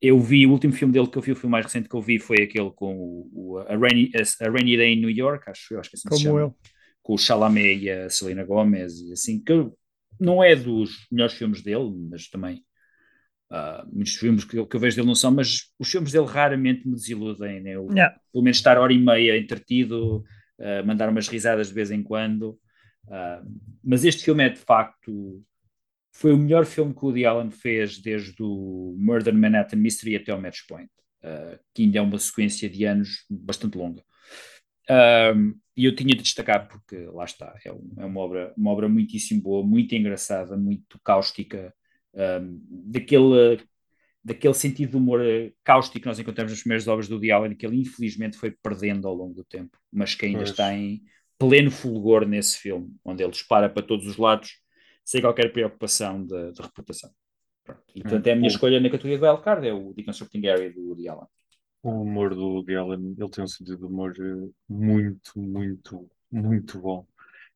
Eu vi, o último filme dele que eu vi, o filme mais recente que eu vi foi aquele com o, o a, Rainy, a, a Rainy Day em New York, acho, acho que assim Como se chama. Eu. Com o Chalamet e a Selena Gomez e assim, que não é dos melhores filmes dele, mas também uh, muitos filmes que eu, que eu, vejo dele não são, mas os filmes dele raramente me desiludem, né? Eu, yeah. Pelo menos estar hora e meia entretido, uh, mandar umas risadas de vez em quando. Uh, mas este filme é de facto foi o melhor filme que o Woody Allen fez desde o Murder Manhattan Mystery até o Match Point, uh, que ainda é uma sequência de anos bastante longa. Um, e eu tinha de destacar porque lá está, é, um, é, uma, obra, uma obra muitíssimo boa, muito engraçada, muito cáustica, um, daquele, daquele sentido de humor cáustico que nós encontramos nas primeiras obras do Woody Allen, que ele infelizmente foi perdendo ao longo do tempo, mas que ainda pois. está em pleno fulgor nesse filme, onde ele dispara para todos os lados sem qualquer preocupação de, de reputação. Pronto. E, portanto, é a minha o... escolha na categoria do Wildcard, é o Deconstructing Gary do Woody Allen. O humor do Woody Allen, ele tem um sentido de humor eh, muito, muito, muito bom.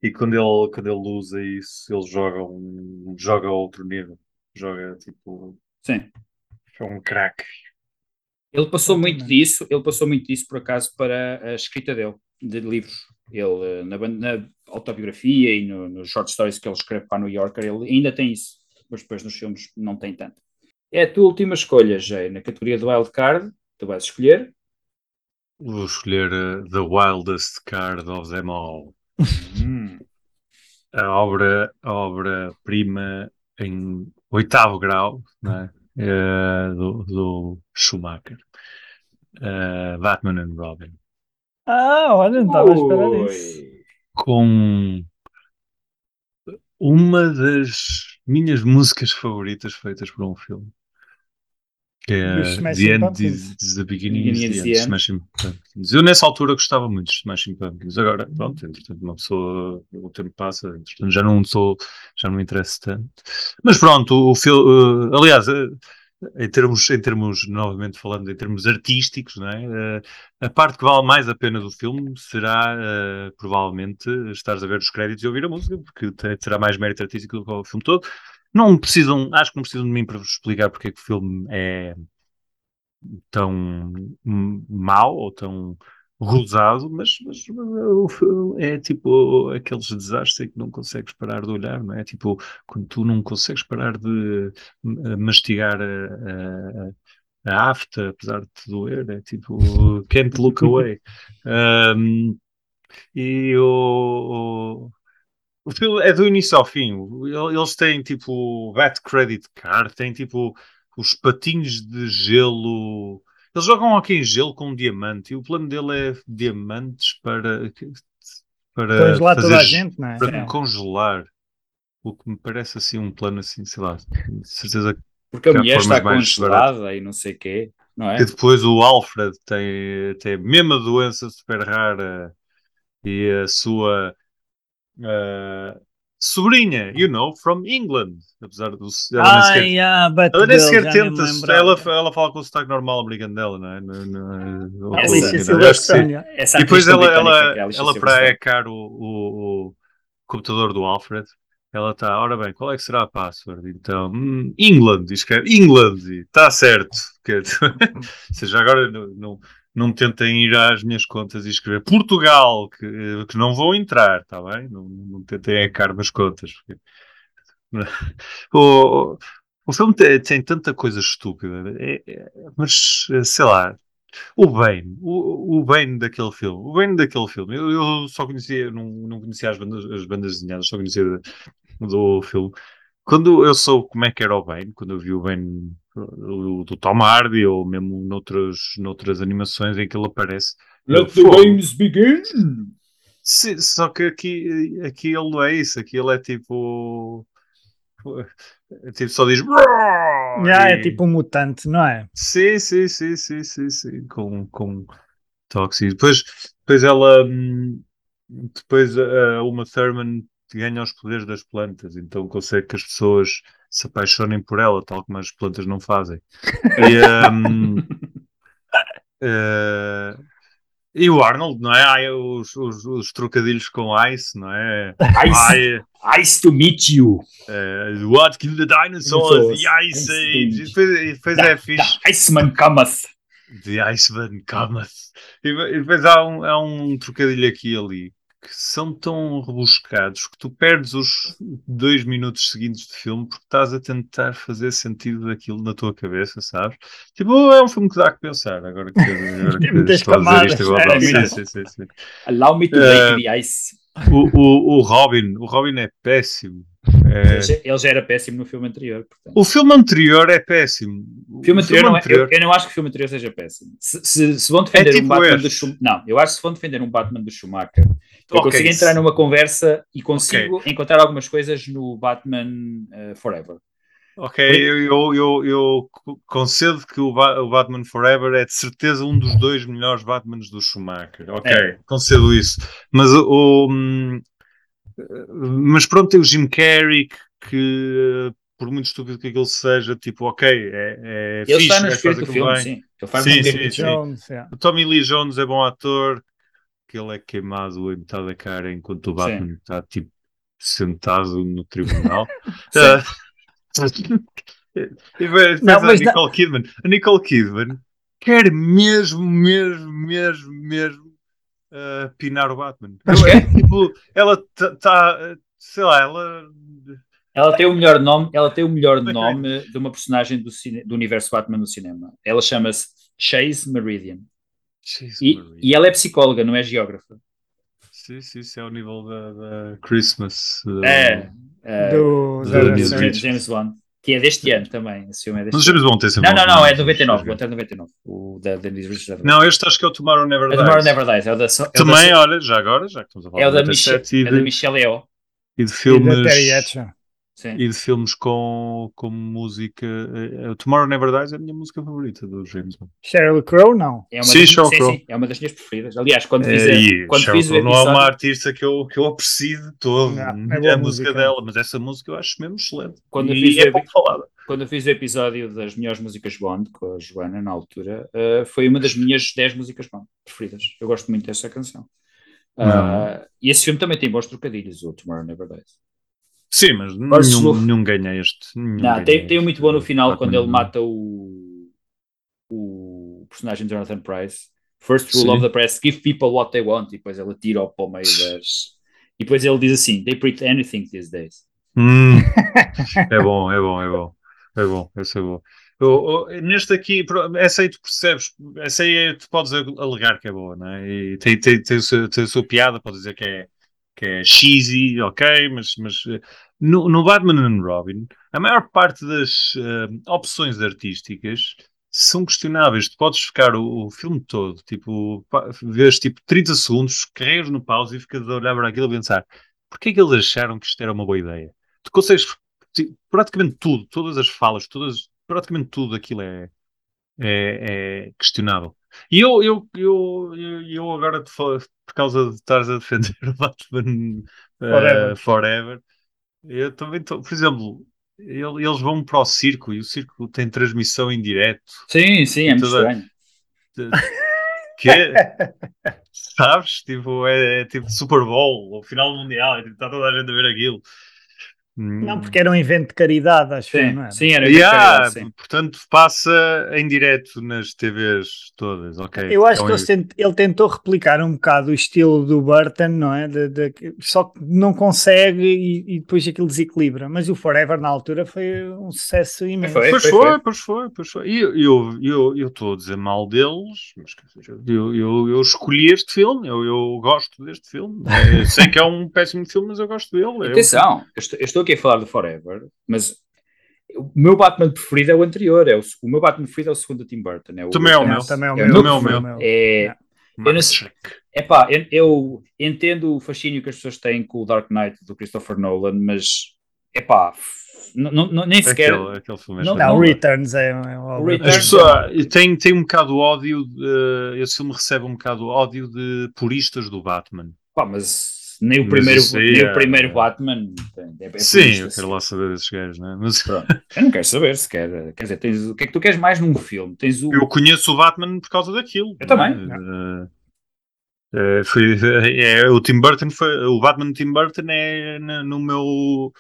E quando ele, quando ele usa isso, ele joga, um, joga a outro nível. Joga tipo. Sim. É um craque. Ele passou muito disso, ele passou muito disso por acaso para a escrita dele, de livros. Ele, na, na autobiografia e no, nos short stories que ele escreve para a New Yorker, ele ainda tem isso, mas depois nos filmes não tem tanto. É a tua última escolha, Jay, na categoria do Wild Card, tu vais escolher? Vou escolher uh, The Wildest Card of Them All. Hum. A obra, a obra prima em oitavo grau né? Uh, do, do Schumacher. Uh, Batman and Robin. Ah, olha, não estava a esperar isso. Com uma das minhas músicas favoritas feitas por um filme. Que é The End is, is the Beginning is the End, Smashing Pumpkins. Eu nessa altura gostava muito de Smashing Pumpkins. Agora, pronto, entretanto, uma pessoa, o tempo passa, entretanto, já não sou, já não me interessa tanto. Mas pronto, o filme, uh, aliás, uh, em termos, em termos, novamente falando, em termos artísticos, não é? Uh, a parte que vale mais a pena do filme será, uh, provavelmente, estares a ver os créditos e ouvir a música, porque terá mais mérito artístico do que o filme todo. Não precisam, acho que não precisam de mim para vos explicar porque é que o filme é tão mau ou tão rosado, mas, mas, é tipo aqueles desastres que não consegues parar de olhar, não é? Tipo, quando tu não consegues parar de mastigar a, a, a afta, apesar de te doer, é tipo, can't look away. <laughs> Um, e o, o filme é do início ao fim. Eles têm tipo Bat Credit Card, têm tipo os patinhos de gelo eles jogam aqui em gelo com um diamante e o plano dele é diamantes para, para Congelar fazer, toda a gente, não é? Para é. congelar. O que me parece assim um plano assim, sei lá, de certeza Porque a mulher está congelada e não sei o quê, não é? E depois o Alfred tem, tem a mesma doença super rara e a sua. Uh, sobrinha, you know, from England. Apesar do. Ela nem Ah, sequer, yeah, but ela nem sequer tenta. lembrava. Ela, ela fala com o sotaque normal americano dela, não é? Não- não- que yeah. Essa E depois ela, ela, que é ela para hackar o, o, o computador do Alfred, ela está, ora bem, qual é que será a password? Então, hum, England, e escreve England, e está certo. Que- <laughs> Ou seja, agora não, não, não tentem ir às minhas contas e escrever Portugal, que, que não vão entrar, está bem? Não, não tentem hackar nas contas. porque- <laughs> O, o filme tem, tem tanta coisa estúpida, é- é- mas sei lá, o Bane, o, o daquele filme, o Bane daquele filme, eu, eu só conhecia, não, não conhecia as bandas, as bandas desenhadas, só conhecia do filme. Quando eu soube como é que era o Bane, quando eu vi o Bane do, do Tom Hardy ou mesmo noutras, noutras animações em que ele aparece, Let the games begin! Sim, só que aqui, aqui ele não é isso, aqui ele é tipo. é tipo só diz. Yeah, é tipo um mutante, não é? Sim, sim, sim, sim, sim, sim, com, com tóxicos. Depois, depois ela, hum, depois a, a Uma Thurman ganha os poderes das plantas, então consegue que as pessoas se apaixonem por ela, tal como as plantas não fazem. E, hum, <laughs> eh, e o Arnold, não é? Ai, os, os, os trocadilhos com Ice, não é? Ice, Ai, ice to meet you! eh, what killed the dinosaurs? The Ice Age. E e depois é fixe. The Iceman cometh! The Iceman cometh. E e depois há um, há um trocadilho aqui e ali que são tão rebuscados que tu perdes os dois minutos seguintes de filme porque estás a tentar fazer sentido daquilo na tua cabeça, sabes? Tipo, é um filme que dá que pensar. Agora que, <laughs> agora Tem muitas estou a dizer isto, camadas, adoro. é. Sim, sim, sim, sim. Allow me to Eh, break the ice. O, o, o Robin, o Robin é péssimo. É- Ele, já, era péssimo no filme anterior. Portanto. O filme anterior é péssimo. O filme anterior, não é, eu, eu não acho que o filme anterior seja péssimo. Se, se, se vão defender tipo um Batman este. do Schumacher. Não, eu acho que se vão defender um Batman do Schumacher, eu Ok, consigo entrar numa conversa e consigo encontrar algumas coisas no Batman eh, Forever. Ok, eu, eu, eu, eu concedo que o, Ba- o Batman Forever é de certeza um dos dois melhores Batmans do Schumacher. Ok, É. concedo isso. Mas o. o, hum, mas pronto, tem o Jim Carrey que, que, por muito estúpido que aquilo seja, tipo, ok, é, é Ele fixe, está no faz espírito do filme, bem. sim. Ele faz Sim, um sim, sim. Jones, yeah. O Tommy Lee Jones é bom ator, que ele é queimado em metade da cara enquanto o Batman está tipo sentado no tribunal. <laughs> <laughs> E depois Não, a não- Nicole Kidman. A Nicole Kidman quer mesmo, mesmo, mesmo, mesmo pinar o Batman. <laughs> É, tipo, ela está, sei lá, ela. Ela tem o melhor nome, ela tem o melhor nome de uma personagem do, cine- do universo Batman no cinema. Ela chama-se Chase Meridian. Jeez, E, e ela é psicóloga, não é geógrafa. Sim, sim, isso é ao nível da, da Christmas. É. eh, Do do do. James Bond, que é deste ano também. Esse filme é deste Mas os. James Bond tem sempre Não, não, não, é nomes, 99. mas- O outro é 99. O da Denise Richards. Não, este acho que é o Tomorrow Never é Dies. Tomorrow Never Dies. É o da, é o da- Também, olha, já agora, já que estamos a falar é o da, de Michelle, 97 é da Michelle Yeoh. e de E da filmes Terry Hatcher. Sim. e de filmes com, com música. o Tomorrow Never Dies é a minha música favorita do James Bond. Sheryl Crow, não. É uma Sim, das, Sheryl sim, Crow. sim, é uma das minhas preferidas. Aliás, quando fiz, Eh, a- e quando Sheryl fiz o Crow não é uma episódio, artista que eu, que eu aprecio de todo Não, é a música, música. dela, mas essa música eu acho mesmo excelente. Quando eu e fiz é o- pouco falada. quando eu fiz o episódio das melhores músicas Bond com a Joana na altura, eh, foi uma das minhas 10 músicas Bond preferidas. Eu gosto muito dessa canção. Ah, e esse filme também tem bons trocadilhos, o Tomorrow Never Dies. Sim, mas nenhum, nenhum ganha este. nenhum Não, ganha tem, tem um este muito bom no final quando ele mata o, o personagem de Jonathan Price. First rule Sim. of the press, give people what they want. E depois ele tira para o meio das. E depois ele diz assim: They print anything these days. Hum, <laughs> é bom, é bom, é bom. É bom, esse é bom. O- o- neste aqui, essa aí tu percebes, essa aí é- tu podes alegar que é boa, não é? E tem, tem, tem, o seu- tem a sua piada, podes dizer que é, que é cheesy, ok, mas, mas eh, no, no Batman and Robin, a maior parte das eh, opções artísticas são questionáveis. Tu podes ficar o, o filme todo, tipo, vês tipo 30 segundos, carregas no pause e ficas a olhar para aquilo e pensar porque é que eles acharam que isto era uma boa ideia? Tu consegues ti- praticamente tudo, todas as falas, todas, praticamente tudo aquilo é, é, é questionável. E eu, eu, eu, eu, agora, por causa de estares a defender o Batman eh, Forever. Forever, Eu também estou, por exemplo, ele- eles vão para o circo e o circo tem transmissão em direto. Sim, sim, é muito Toda- estranho. Que é, sabes? Tipo, é, é tipo Super Bowl, o final do Mundial, e, tipo, está toda a gente a ver aquilo. Não, porque era um evento de caridade, acho eu, não Sim, é? sim, era Yeah, caridade, sim. portanto, passa em direto nas TVs todas, ok? Eu acho Então, que ele, tent- ele tentou replicar um bocado o estilo do Burton, não é? De- de- só que não consegue e, e depois aquilo desequilibra. Mas o Forever na altura foi um sucesso imenso. Foi. Pois foi, foi, foi. pois foi, pois foi. E eu eu eu eu estou a dizer mal deles, mas eu, eu, eu escolhi este filme, eu, eu gosto deste filme. Eu sei que é um péssimo filme, mas eu gosto dele. É Atenção, eu estou, eu estou aqui a falar do Forever, mas o meu Batman preferido é o anterior. É o, o meu Batman preferido é o segundo do Tim Burton. É o, Também é o meu. também é o É meu. meu, também é o meu. É, o eu não sei- Epá, eu, eu entendo o fascínio que as pessoas têm com o Dark Knight do Christopher Nolan, mas n- n- nem sequer. Aquele, aquele filme é Não. Não, Returns é, é Returns- As pessoas têm, têm um bocado de ódio, de, esse filme recebe um bocado de ódio de puristas do Batman. Pá, mas nem o primeiro, nem é- o primeiro Batman é, é Sim, isto, eu assim. quero lá saber desses gajos, né? Mas Pronto. Eu não quero saber se quer. Quer dizer, tens, o que é que tu queres mais num filme? Tens o. eu conheço o Batman por causa daquilo. Eu também. né? Eh, eh, foi, <laughs> é, o Tim Burton foi, o Batman de Tim Burton é no meu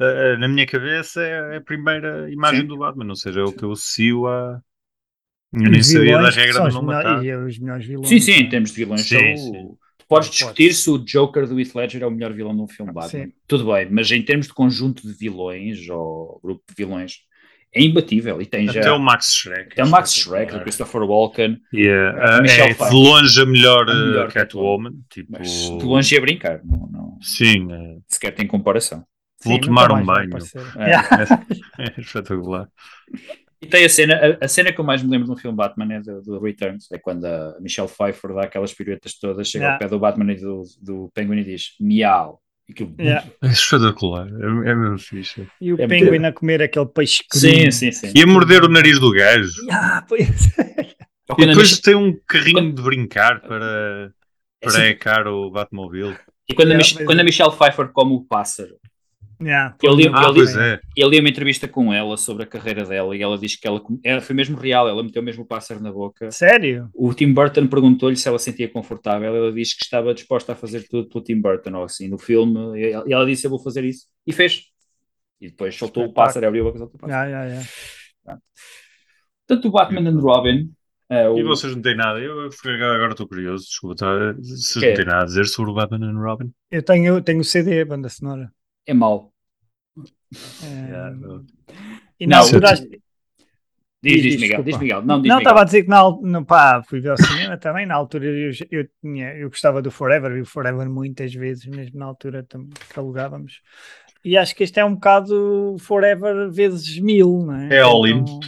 eh, na minha cabeça é a primeira imagem Sim. do Batman, ou seja, é o que eu associo a eu nem os sabia da vilões regra são de os não melhores- matar. é. Sim, sim, não em é? termos de vilões. Sim, são sim. O- Tu podes discutir se o Joker do Heath Ledger é o melhor vilão de um filme Batman. Sim. Tudo bem, mas em termos de conjunto de vilões ou grupo de vilões, é imbatível. E tem já. Até o Max Shrek. Tem o Max Shrek, do Christopher Walken, eh, Michelle é de longe a melhor, A eh, melhor Catwoman. Tipo, mas de longe é brincar. Não, não- Sim, é, sequer tem comparação. Sim, vou nunca tomar um banho. É. Yeah. <laughs> é espetacular. E tem a cena, a, a cena que eu mais me lembro no filme Batman é do, do Returns, é quando a Michelle Pfeiffer dá aquelas piruetas todas, chega Yeah. ao pé do Batman e do, do Penguin e diz miau. E aquilo, Yeah. É espetacular. É, é mesmo fixe. E o É Penguin a comer aquele peixe Sim, cru. sim, sim. E a morder o nariz do gajo. Ah, pois. Ou <laughs> E a depois Mich- tem um carrinho de brincar para, para Essa- ecar o Batmobile. E quando a, Yeah, Mich- mas- quando a Michelle Pfeiffer come o pássaro, Yeah, Eu li- Ah, eu li- é. eu li uma entrevista com ela sobre a carreira dela e ela diz que ela, ela foi mesmo real, ela meteu mesmo o pássaro na boca. Sério? O Tim Burton perguntou-lhe se ela se sentia confortável, ela disse que estava disposta a fazer tudo pelo Tim Burton, ou assim, no filme, e ela- disse, eu vou fazer isso, e fez. E depois soltou o pássaro, abriu a boca e soltou o pássaro. Yeah, yeah, yeah. Tanto o Batman and Robin, eh, o- E vocês não têm nada. Eu agora estou curioso. Desculpa. Tá, vocês Quê? não têm nada a dizer sobre o Batman and Robin? Eu tenho, tenho o CD, a banda sonora. é mau. É. E na Não, altura. Diz, Diz, Miguel, diz Miguel, não diz Não, estava a dizer que na, al- no, pá, fui ver ao cinema também. Na altura eu, eu, tinha, eu gostava do Forever, vi o Forever muitas vezes, mesmo na altura tam- que alugávamos. E acho que este é um bocado Forever vezes mil, não é? É all in. Tentam-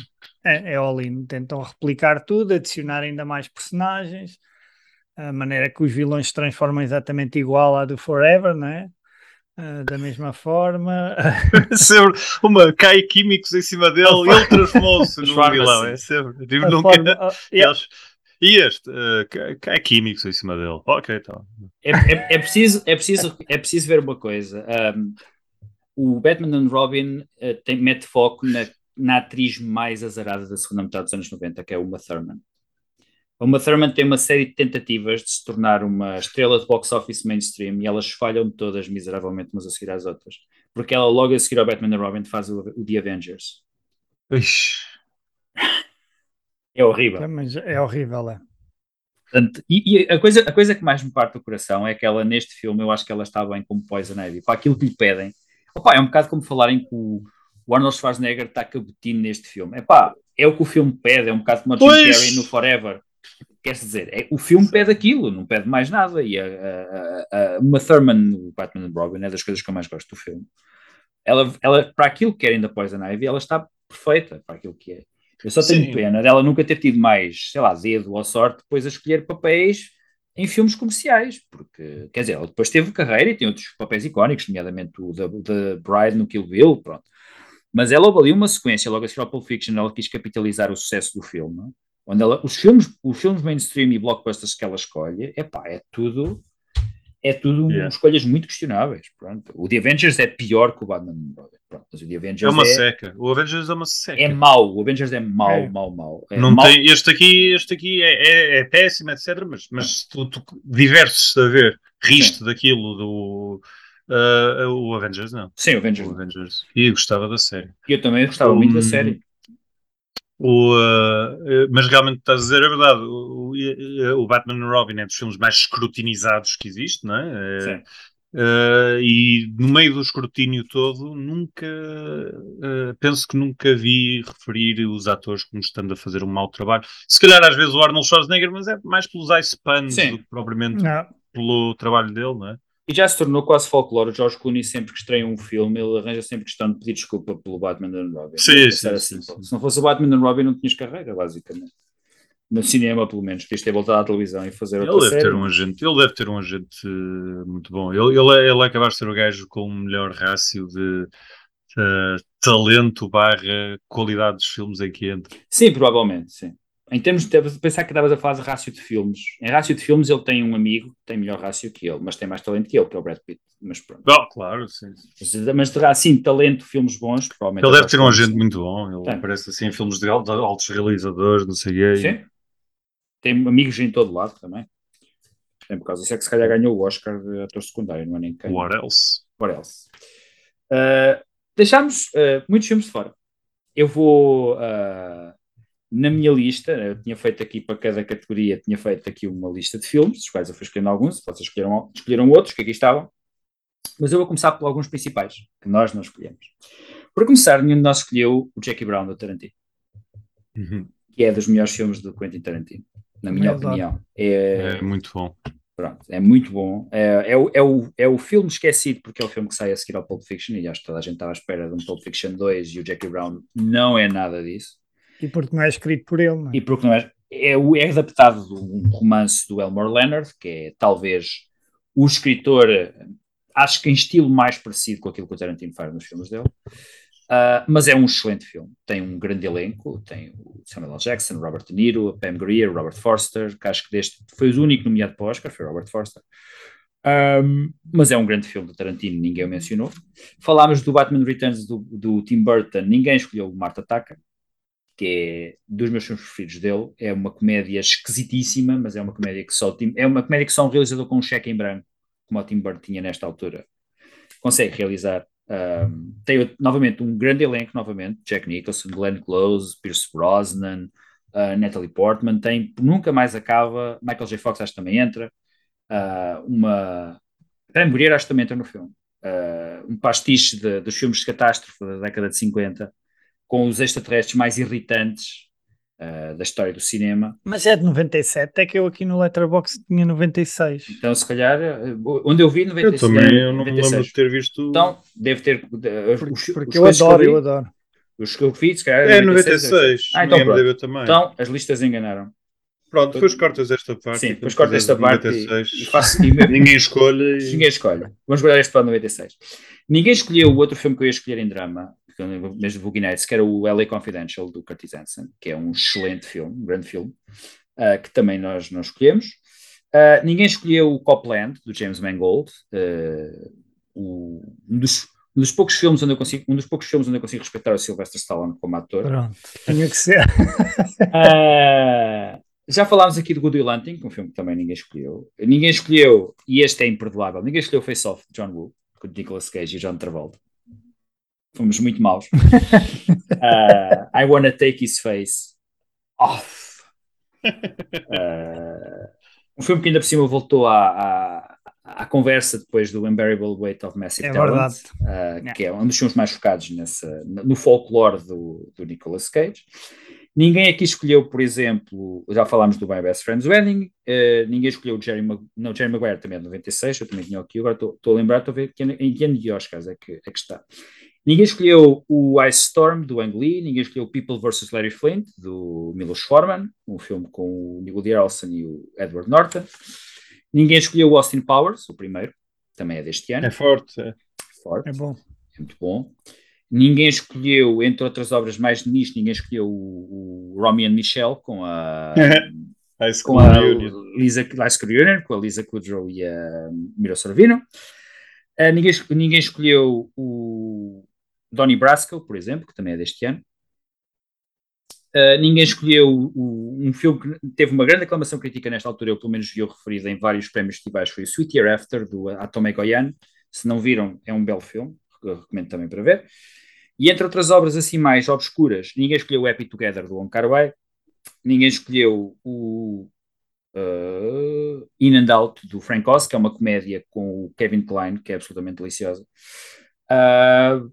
É, é all in. Tentam replicar tudo, adicionar ainda mais personagens, a maneira que os vilões se transformam exatamente igual à do Forever, não é? Ah, da mesma forma. <laughs> sempre uma cai químicos em cima dele e ele transformou-se <laughs> num vilão. É sempre. Tipo, a nunca. forma- ah, yeah. Eles- E este? eh, cai- químicos em cima dele. Ok, então. É, é- é preciso, é, preciso, é preciso ver uma coisa. Um, o Batman and Robin eh, tem, mete foco na, na atriz mais azarada da segunda metade dos anos 90, que é Uma Thurman. A Uma Thurman tem uma série de tentativas de se tornar uma estrela de box office mainstream e elas falham todas miseravelmente umas a seguir às outras. Porque ela logo a seguir ao Batman and Robin faz o, o The Avengers. Ixi. É horrível. Mas é horrível, é. Portanto, e, e a, coisa, a coisa que mais me parte o coração é que ela, neste filme, eu acho que ela está bem como Poison Ivy. Para aquilo que lhe pedem. Opa, é um bocado como falarem que o o Arnold Schwarzenegger está cabotino neste filme. Epá, é o que o filme pede, é um bocado como o Jim. Carrey no Forever. Quer dizer, é, o filme pede aquilo, não pede mais nada. E a, a, a, uma Thurman, o Batman and Robin, é das coisas que eu mais gosto do filme. Ela, ela, para aquilo que querem da Poison Ivy, ela está perfeita para aquilo que é. Eu só tenho Sim. pena dela nunca ter tido mais, sei lá, dedo ou sorte depois a escolher papéis em filmes comerciais, porque, quer dizer, ela depois teve carreira e tem outros papéis icónicos, nomeadamente o da, da Bride no Kill Bill, pronto. Mas ela houve ali uma sequência, logo a seguir ao Pulp Fiction, ela quis capitalizar o sucesso do filme, onde ela, os filmes, os filmes mainstream e blockbusters que ela escolhe, epá, é tudo, é tudo Yeah. escolhas muito questionáveis. Pronto. O The Avengers é pior que o Batman Robin. Pronto, mas o The Avengers É uma é, seca. O Avengers é uma seca. é mau. O Avengers é mau, É. mau, mau. É Não mau. tem, este aqui, este aqui é, é, é péssimo, etc. Mas, mas tu, tu divertes-te a ver, riste daquilo do ah, o Avengers, não. Sim, o Avengers. O Avengers. E gostava da série. Eu também gostava muito da Hum, série. O, eh, mas realmente estás a dizer a verdade. O, o, o Batman and Robin é dos filmes mais escrutinizados que existe, não é? Eh, Sim. Uh, e no meio do escrutínio todo, nunca uh, penso que nunca vi referir os atores como estando a fazer um mau trabalho. Se calhar às vezes o Arnold Schwarzenegger, mas é mais pelos ice puns Sim. do que propriamente Não. pelo trabalho dele, não é? E já se tornou quase folclore. O George Clooney, sempre que estreia um filme, ele arranja sempre questão de pedir desculpa pelo Batman and Robin. Sim, sim, assim, sim. Se não fosse o Batman and Robin, não tinhas carreira, basicamente. No cinema, pelo menos. Podias ter voltado à televisão e fazer Ele deve, série. ter um agente, ele deve ter um agente uh, muito bom. Ele, ele, é- ele é capaz de ser o gajo com o melhor rácio de uh, talento barra qualidade dos filmes em que entra. Sim, provavelmente, sim. Em termos de pensar que estavas a falar de rácio de filmes. Em rácio de filmes, ele tem um amigo que tem melhor rácio que ele, mas tem mais talento que ele, que é o Brad Pitt. Mas pronto. Bom, claro, sim. Mas, terá, assim, talento, filmes bons, provavelmente. Ele deve ter um agente muito bom. Ele Tem. aparece assim em filmes de al- de altos realizadores, não sei o quê. Sim. Tem amigos em todo lado também. Tem por causa disso é que se calhar ganhou o Oscar de ator secundário, não é nem quem. What else? What else? Uh, deixámos uh, muitos filmes de fora. Eu vou uh, na minha lista, eu tinha feito aqui para cada categoria, tinha feito aqui uma lista de filmes, dos quais eu fui escolhendo alguns, vocês escolheram, escolheram outros que aqui estavam, mas eu vou começar por alguns principais, que nós não escolhemos. Para começar, nenhum de nós escolheu o Jackie Brown do Tarantino, Uhum. que é dos melhores filmes do Quentin Tarantino, na minha Exato. opinião. É, É muito bom. Pronto, é muito bom. É, é, o, é, o, é o filme esquecido, porque é o filme que sai a seguir ao Pulp Fiction, e acho que toda a gente estava à espera de um Pulp Fiction 2 e o Jackie Brown não é nada disso. E porque não é escrito por ele, não é? E porque não é, é, é adaptado de um romance do Elmore Leonard, que é talvez o escritor, acho que em estilo mais parecido com aquilo que o Tarantino faz nos filmes dele. Ah, mas é um excelente filme. Tem um grande elenco, tem o Samuel L. Jackson, Robert De Niro, Pam Grier, Robert Forster, que acho que deste foi o único nomeado para o Oscar, foi Robert Forster. Um, mas é um grande filme do Tarantino, ninguém o mencionou. Falámos do Batman Returns do, do Tim Burton, ninguém escolheu o Marta Taka, que é dos meus filmes preferidos dele. É uma comédia esquisitíssima, mas é uma comédia que só é uma comédia que só um realizador com um cheque em branco, como o Tim Burton tinha nesta altura, consegue realizar. Um, tem novamente um grande elenco, novamente, Jack Nicholson, Glenn Close, Pierce Brosnan, uh, Natalie Portman, tem Nunca Mais Acaba, Michael J. Fox acho que também entra, uh, uma Pam Grier acho que também entra no filme, uh, um pastiche de, dos filmes de catástrofe da década de 50, com os extraterrestres mais irritantes uh, da história do cinema. Mas é de 97, é que eu aqui no Letterboxd tinha 96. Então, se calhar, uh, onde eu vi, 96. Eu também eu não me 96. lembro de ter visto. Então, deve ter. uh, Porque, os- porque os eu adoro, eu adoro. Os que eu vi, se calhar. é 96. Ah, então pronto. Também. Então, as listas enganaram. Pronto, depois cortas esta parte. Sim, depois quando corto esta parte e, 96, e faço. e me- <laughs> Ninguém escolhe. e- Ninguém escolhe. Vamos guardar este para o 96. Ninguém escolheu o outro filme que eu ia escolher em drama, mesmo Boogie Nights, que era o LA Confidential, do Curtis Hanson, que é um excelente filme, um grande filme, ah, que também nós não escolhemos. Ah, ninguém escolheu o Copland, do James Mangold, ah, o- um, dos, um dos poucos filmes onde eu consigo, um dos poucos filmes onde eu consigo respeitar o Sylvester Stallone como ator. Pronto, tinha que ser. <laughs> Ah, já falámos aqui do Good Will Hunting, um filme que também ninguém escolheu. Ninguém escolheu, e este é imperdoável, ninguém escolheu Face Off, de John Woo, com Nicolas Cage e John Travolta. Fomos muito maus. <laughs> Ah, I Wanna Take His Face Off. Ah, um filme que ainda por cima voltou à, à, à conversa depois do Unbearable Weight of Massive É Talent, ah, que é um dos filmes mais focados nessa, no folclore do, do Nicolas Cage. Ninguém aqui escolheu, por exemplo, já falámos do My Best Friend's Wedding, eh, ninguém escolheu o Jerry, Mag não, Jerry Maguire também é de 96, eu também tinha aqui, agora estou a lembrar, estou a ver que, em que ano de Oscars é que, é que está. Ninguém escolheu o Ice Storm, do Ang Lee, ninguém escolheu People vs. Larry Flint, do Milos Forman, um filme com o Woody Harrelson e o Edward Norton. Ninguém escolheu o Austin Powers, o primeiro, também é deste ano, É forte. é. forte É bom. é muito bom. Ninguém escolheu, entre outras obras mais de nicho, ninguém escolheu o, o Romy and Michelle com a, <laughs> com a. Lisa, High School Reunion, com a Lisa Kudrow e a Mira Sorvino. Uh, ninguém, ninguém escolheu o Donnie Brasco, por exemplo, que também é deste ano. Uh, ninguém escolheu o- um filme que teve uma grande aclamação crítica nesta altura, eu pelo menos vi-o referido em vários prémios festivais, foi o Sweet Year After, do Atome Goyan. Se não viram, é um belo filme, que eu recomendo também para ver. E entre outras obras assim mais obscuras, ninguém escolheu o Happy Together, do Wong Kar-wai. Ninguém escolheu o uh, In and Out, do Frank Oz, que é uma comédia com o Kevin Kline, que é absolutamente deliciosa. Uh,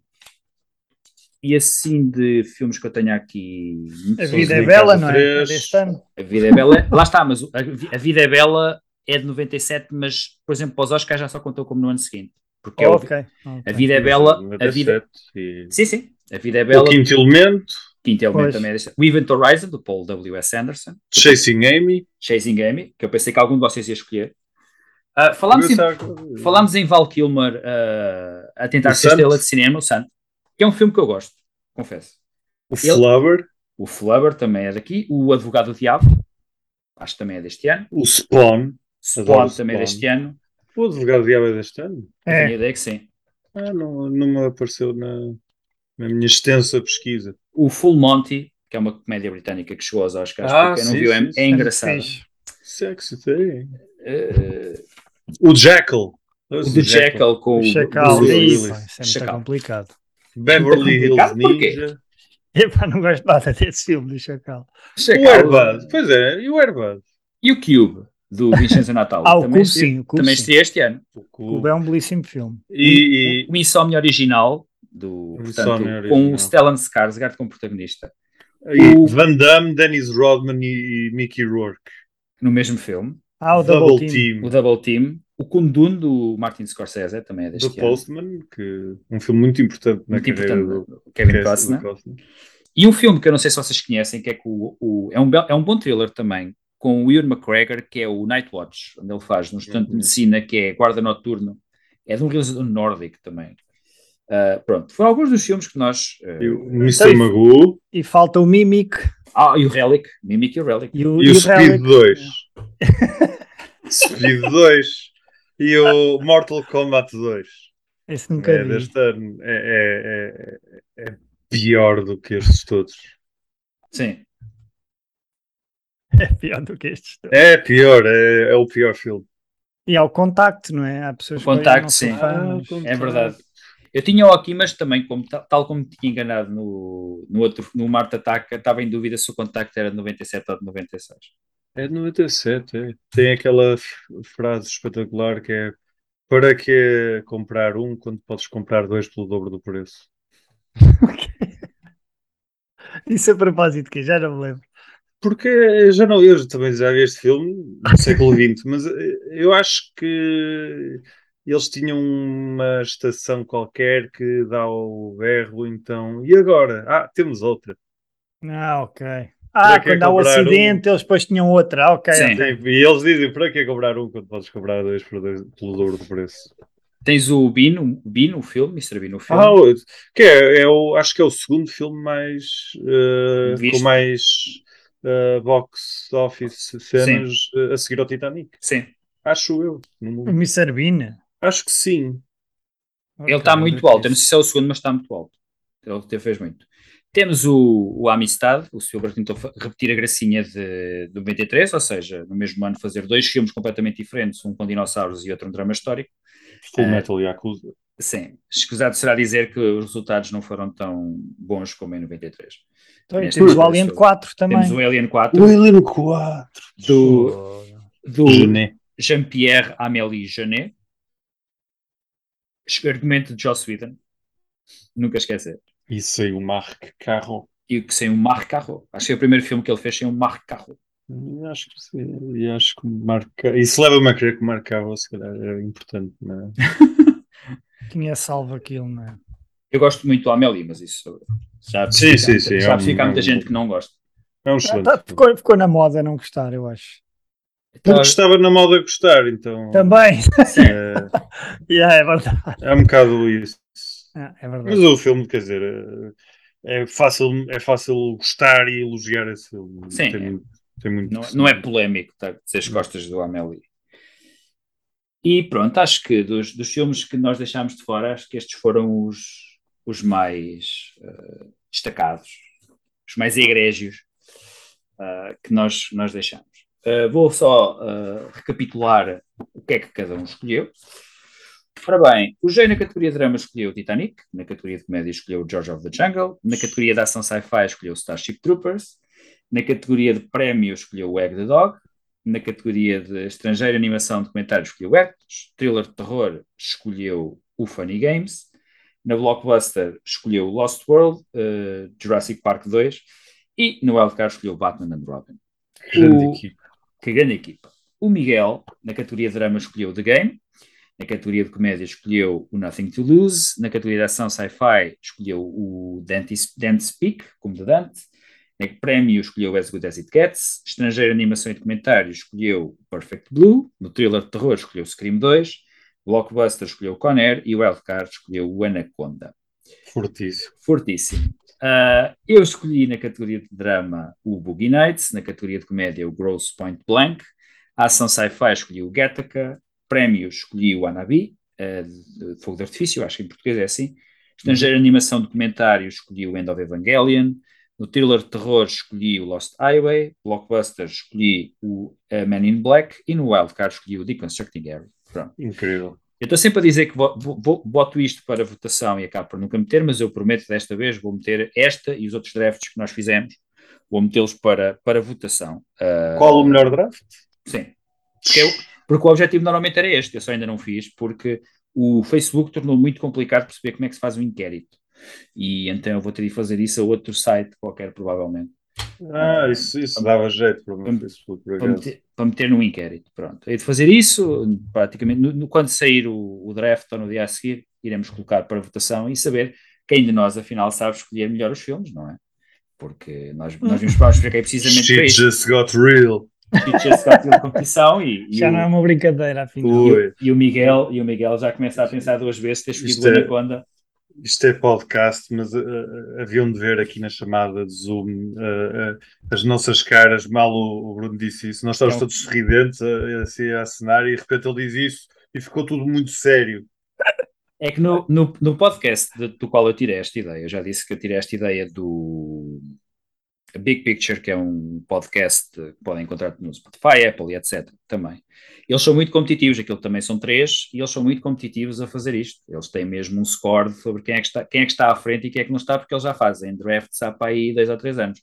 e assim de filmes que eu tenho aqui. A vida é bela, não é? três. É deste ano. A Vida é Bela. Lá está, mas o- a, Vi- a Vida é Bela é de 97, mas, por exemplo, para os Oscars já só contou como no ano seguinte. Porque é o- ok. a. Vida é Bela. A vida, 97 e- sim, sim. A Vida é O Bela. Quinto Elemento, Quinto elemento Pois. também é deste. O Event Horizon, do Paul W.S. Anderson. Chasing Amy. Chasing Amy, que eu pensei que algum de vocês ia escolher. Ah, falámos, em, falámos em Val Kilmer ah, a tentar O ser Santo. estrela de cinema, o Santo, que é um filme que eu gosto, confesso. O Ele- Flubber, O Flubber também é daqui. O Advogado do Diabo, acho que também é deste ano. o Spawn. Spawn também é Spawn. deste ano. O Advogado Diabo é deste ano? Eu tenho a É, ideia que sim. Ah, não, não me apareceu na, na minha extensa pesquisa. O Full Monty, que é uma comédia britânica que chegou aos Oscars, Ah, porque quem não sim, viu é, sim, é engraçado. Sexy thing. Eh, O Jackal. o The Jackal com O o Chacal. Pá, Isso é muito complicado. Beverly Hills? Ninja. <laughs> Epá, não gosto nada desse filme do Chacal. O Chacal. Airbud. Pois é, e o Airbud? E o Cube, do Vincenzo Natal. <laughs> Ah, o também Cube sim, o Cube Também sim. este ano. O O Cube. Cube é um belíssimo filme. E, O Insomnia original, do, O portanto, Insomnia com original. o Stellan Skarsgård como protagonista, e, e O- Van Damme, Dennis Rodman e, e Mickey Rourke. no mesmo filme. Ah, o Double, Team. O Double Team. O Kundun, do Martin Scorsese, também é The deste ano. Postman, que um filme muito importante na Muito carreira importante. do o Kevin do Costner. Costner. E um filme que eu não sei se vocês conhecem, que é, com o, o- é, um, bel- é um bom thriller também, com o Ewan McGregor, que é o Night Watch, onde ele faz um estudante de Uhum. medicina que é guarda noturno. É de um realizador nórdico também. Ah, pronto, foram alguns dos filmes que nós. ah, E o Mr. Magoo E falta o Mimic ah, e o Relic, Mimic e o Relic. e o, e o Speed Relic. 2. <laughs> Speed 2 e o Mortal Kombat 2. Esse nunca É vi. deste ano. É, é- é- é pior do que estes todos. Sim. <laughs> É pior do que estes. todos. É pior, é, é o pior filme. E ao contacto, não é? Há pessoas O Contacto, sim. Ah, mas- com- É verdade. Eu tinha-o aqui, mas também, como, ta- tal como me tinha enganado no, no outro, no Marte Ataca, estava em dúvida se o contacto era de 97 ou de 96. É de 97, é. Tem aquela f- frase espetacular que é para que comprar um quando podes comprar dois pelo dobro do preço? <laughs> Isso a propósito que já não me lembro. Porque eu já não, eu também já vi este filme no século <laughs> XX, mas eh, eu acho que eles tinham uma estação qualquer que dá o berro, então. E agora? Ah, temos outra. Ah, ok. Ah, quando há o acidente, eles depois tinham outra. Ah, ok, Sim. ok. E eles dizem para que comprar um quando podes comprar dois por dois, pelo dobro do preço? Tens o Bean, o Bean, o filme, Mr. Bean, o filme. Ah, o- que é, é o, acho que é o segundo filme mais Visto. com mais eh, box office cenas eh, a seguir ao Titanic. Sim. Acho eu. O. Mr. Bean. Acho que sim. Ele está muito alto. Eu não sei se é o segundo, mas está muito alto. Ele fez muito. Temos o, o Amistad, o Spielberg tentou repetir a gracinha de, de 93, ou seja, no mesmo ano fazer dois filmes completamente diferentes, um com dinossauros e outro um drama histórico. Full Eh, Metal Yakuza. Sim, escusado será dizer que os resultados não foram tão bons como em 93. Então, Neste temos o Alien sou- 4 também. Temos o Alien 4 Alien 4. do, do. Jean-Pierre Amélie Genet, argumento de Joss Whedon, nunca esquecer. E saiu o Marc Carro. E o que sem um Marc Carro. Acho que é o primeiro filme que ele fez sem um Marc Carro. E Acho que sim. E acho que o Marc Isso leva-me a crer que o Marc Carro se calhar era importante. Não é? <laughs> Tinha salvo aquilo, não é? Eu gosto muito do Amélie, mas isso já Sim, sim, sim, Já é um- fica é muita um- gente que não gosta. É um Ah, excelente. tá, filme. ficou, ficou na moda não gostar, eu acho. Porque estava na moda a gostar, então. Também. É, <laughs> yeah, é verdade. é um bocado isso. Ah, é Mas verdade. o filme, quer dizer, é, é fácil, é fácil gostar e elogiar esse filme. Sim, Tem é. muito- Tem muito não, não é polémico tá, ser as costas do Amélie. E pronto, acho que dos, dos filmes que nós deixámos de fora, acho que estes foram os, os mais uh, destacados, os mais egrégios uh, que nós, nós deixamos. Uh, vou só recapitular o que é que cada um escolheu. Ora bem, o G na categoria de drama escolheu o Titanic, na categoria de comédia escolheu o George of the Jungle, na categoria de ação sci-fi escolheu o Starship Troopers, na categoria de prémio escolheu o Egg the Dog, na categoria de estrangeira animação documentário escolheu o Ectos, thriller de terror escolheu o Funny Games, na blockbuster escolheu o Lost World, uh, Jurassic Park 2 e no wildcard escolheu Batman and Robin. Grande o... equipa. Que grande equipa. O Miguel, na categoria de drama, escolheu The Game, na categoria de comédia escolheu o Nothing to Lose, na categoria de ação sci-fi escolheu o Dante's, Dante's Peak, como de Dante, na prémio escolheu As Good As It Gets, estrangeiro animação e documentário escolheu Perfect Blue, no thriller de terror escolheu Scream 2, blockbuster escolheu Conner e o wildcard escolheu o Anaconda. Fortíssimo. Fortíssimo. Uh, eu escolhi na categoria de drama o Boogie Nights, na categoria de comédia o Gross Point Blank, a ação sci-fi escolhi o Gattaca, prémios escolhi o Anabi, uh, de Fogo de Artifício, acho que em português é assim. Estrangeiro animação documentário escolhi o End of Evangelion. No thriller de terror escolhi o Lost Highway. Blockbuster escolhi o uh, Man in Black. E no Wildcard escolhi o Deconstructing Gary. Pronto. Incrível. Eu estou sempre a dizer que vou, vou, boto isto para votação e acabo por nunca meter, mas eu prometo desta vez vou meter esta e os outros drafts que nós fizemos, vou metê-los para, para votação. Uh, Qual o melhor draft? Sim. Porque eu, porque o objetivo normalmente era este, eu só ainda não fiz, porque o Facebook tornou muito complicado perceber como é que se faz um inquérito. E então eu vou ter de fazer isso a outro site qualquer, provavelmente. Ah, isso, isso dava jeito para o meu Facebook. Para meter, para meter no inquérito, pronto. Hei de fazer isso, praticamente, no, no, quando sair o, o, draft ou no dia a seguir, iremos colocar para votação e saber quem de nós, afinal, sabe escolher melhor os filmes, não é? Porque nós, nós vimos para é precisamente Shit para just got real de competição e, já e não o, é uma brincadeira afinal. E, o, e, o Miguel, e o Miguel já começa a pensar duas vezes ter escolhido o é, Anaconda. Isto é podcast, mas uh, haviam de ver aqui na chamada de Zoom uh, uh, as nossas caras, mal o, o, Bruno disse isso, nós estávamos todos sorridentes assim, a assinar e de repente ele diz isso e ficou tudo muito sério. É que no, no, no podcast de, do qual eu tirei esta ideia, eu já disse que eu tirei esta ideia do a Big Picture, que é um podcast que podem encontrar no Spotify, Apple e etc. também. Eles são muito competitivos, aquilo também são três, e eles são muito competitivos a fazer isto. Eles têm mesmo um score sobre quem é que está, quem é que está à frente e quem é que não está, porque eles já fazem drafts há para aí dois ou três anos.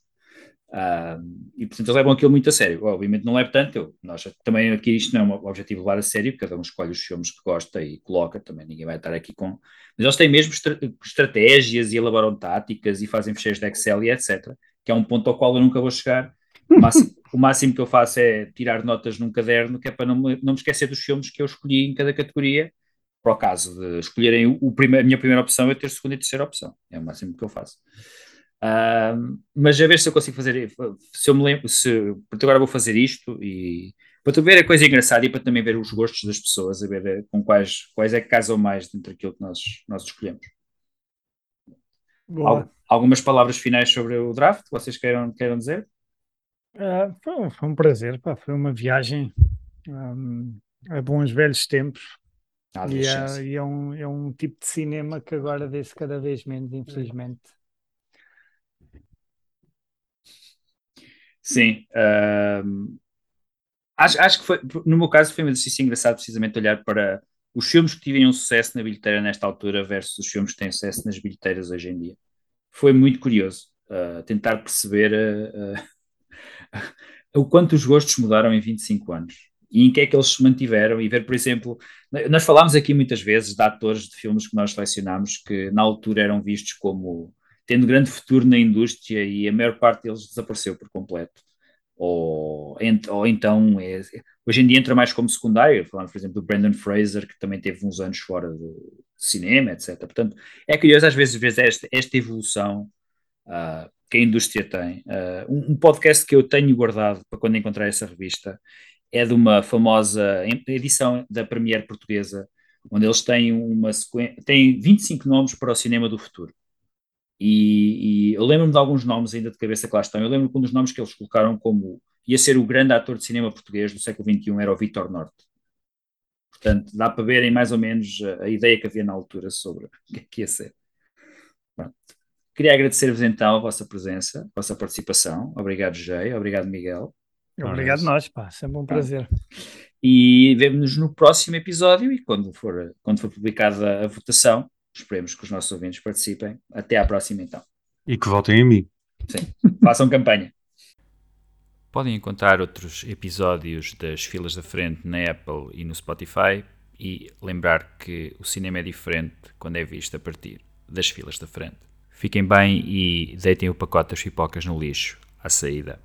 Uh, e portanto eles levam aquilo muito a sério. Obviamente não é tanto, eu, nós também aqui isto não é um objetivo levar a sério, cada um escolhe os filmes que gosta e coloca, também ninguém vai estar aqui com. Mas eles têm mesmo estra estratégias e elaboram táticas e fazem fecheiros de Excel e etc que é um ponto ao qual eu nunca vou chegar. O máximo, o máximo que eu faço é tirar notas num caderno, que é para não me, não me esquecer dos filmes que eu escolhi em cada categoria, para o caso de escolherem o, o a minha primeira opção, eu ter segunda e terceira opção. É o máximo que eu faço. Uh, mas a ver se eu consigo fazer, se eu me lembro, se, porque agora vou fazer isto e para tu ver a coisa engraçada e para também ver os gostos das pessoas, a ver com quais, quais é que casam mais dentro daquilo que nós, nós escolhemos. Boa algumas palavras finais sobre o draft que vocês queiram, queiram dizer? Uh, foi, foi, um prazer, pá, foi uma viagem um, a bons velhos tempos. Ah, e, é, e é, um, é um tipo de cinema que agora vê-se cada vez menos, infelizmente. Sim. Uh, acho, acho que foi, no meu caso, foi um exercício engraçado precisamente olhar para os filmes que tiveram sucesso na bilheteira nesta altura versus os filmes que têm sucesso nas bilheteiras hoje em dia foi muito curioso uh, tentar perceber uh, uh, <laughs> o quanto os gostos mudaram em 25 anos e em que é que eles se mantiveram e ver, por exemplo, nós falámos aqui muitas vezes de atores de filmes que nós selecionámos que na altura eram vistos como tendo grande futuro na indústria e a maior parte deles desapareceu por completo. Ou, ou então, é, hoje em dia entra mais como secundário, falando, por exemplo, do Brandon Fraser, que também teve uns anos fora de, cinema, etc. Portanto, é curioso às vezes ver esta, esta evolução uh, que a indústria tem. Uh, um, um, podcast que eu tenho guardado para quando encontrar essa revista é de uma famosa edição da Premiere Portuguesa, onde eles têm uma sequência, têm 25 nomes para o cinema do futuro. E, e eu lembro-me de alguns nomes ainda de cabeça que lá estão. Eu lembro-me de um dos nomes que eles colocaram como ia ser o grande ator de cinema português do século XXI, era o Vitor Norte. Portanto, dá para verem mais ou menos a, a ideia que havia na altura sobre o que é que ia ser. Pronto. Queria agradecer-vos então a vossa presença, a vossa participação. Obrigado, Jay. Obrigado, Miguel. Obrigado nós, pá, sempre um prazer. E vemo-nos no próximo episódio e quando for, quando for publicada a votação, esperemos que os nossos ouvintes participem. Até à próxima então. E que votem em mim. Sim, <laughs> façam campanha. Podem encontrar outros episódios das filas da frente na Apple e no Spotify e lembrar que o cinema é diferente quando é visto a partir das filas da frente. Fiquem bem e deitem o pacote das pipocas no lixo à saída.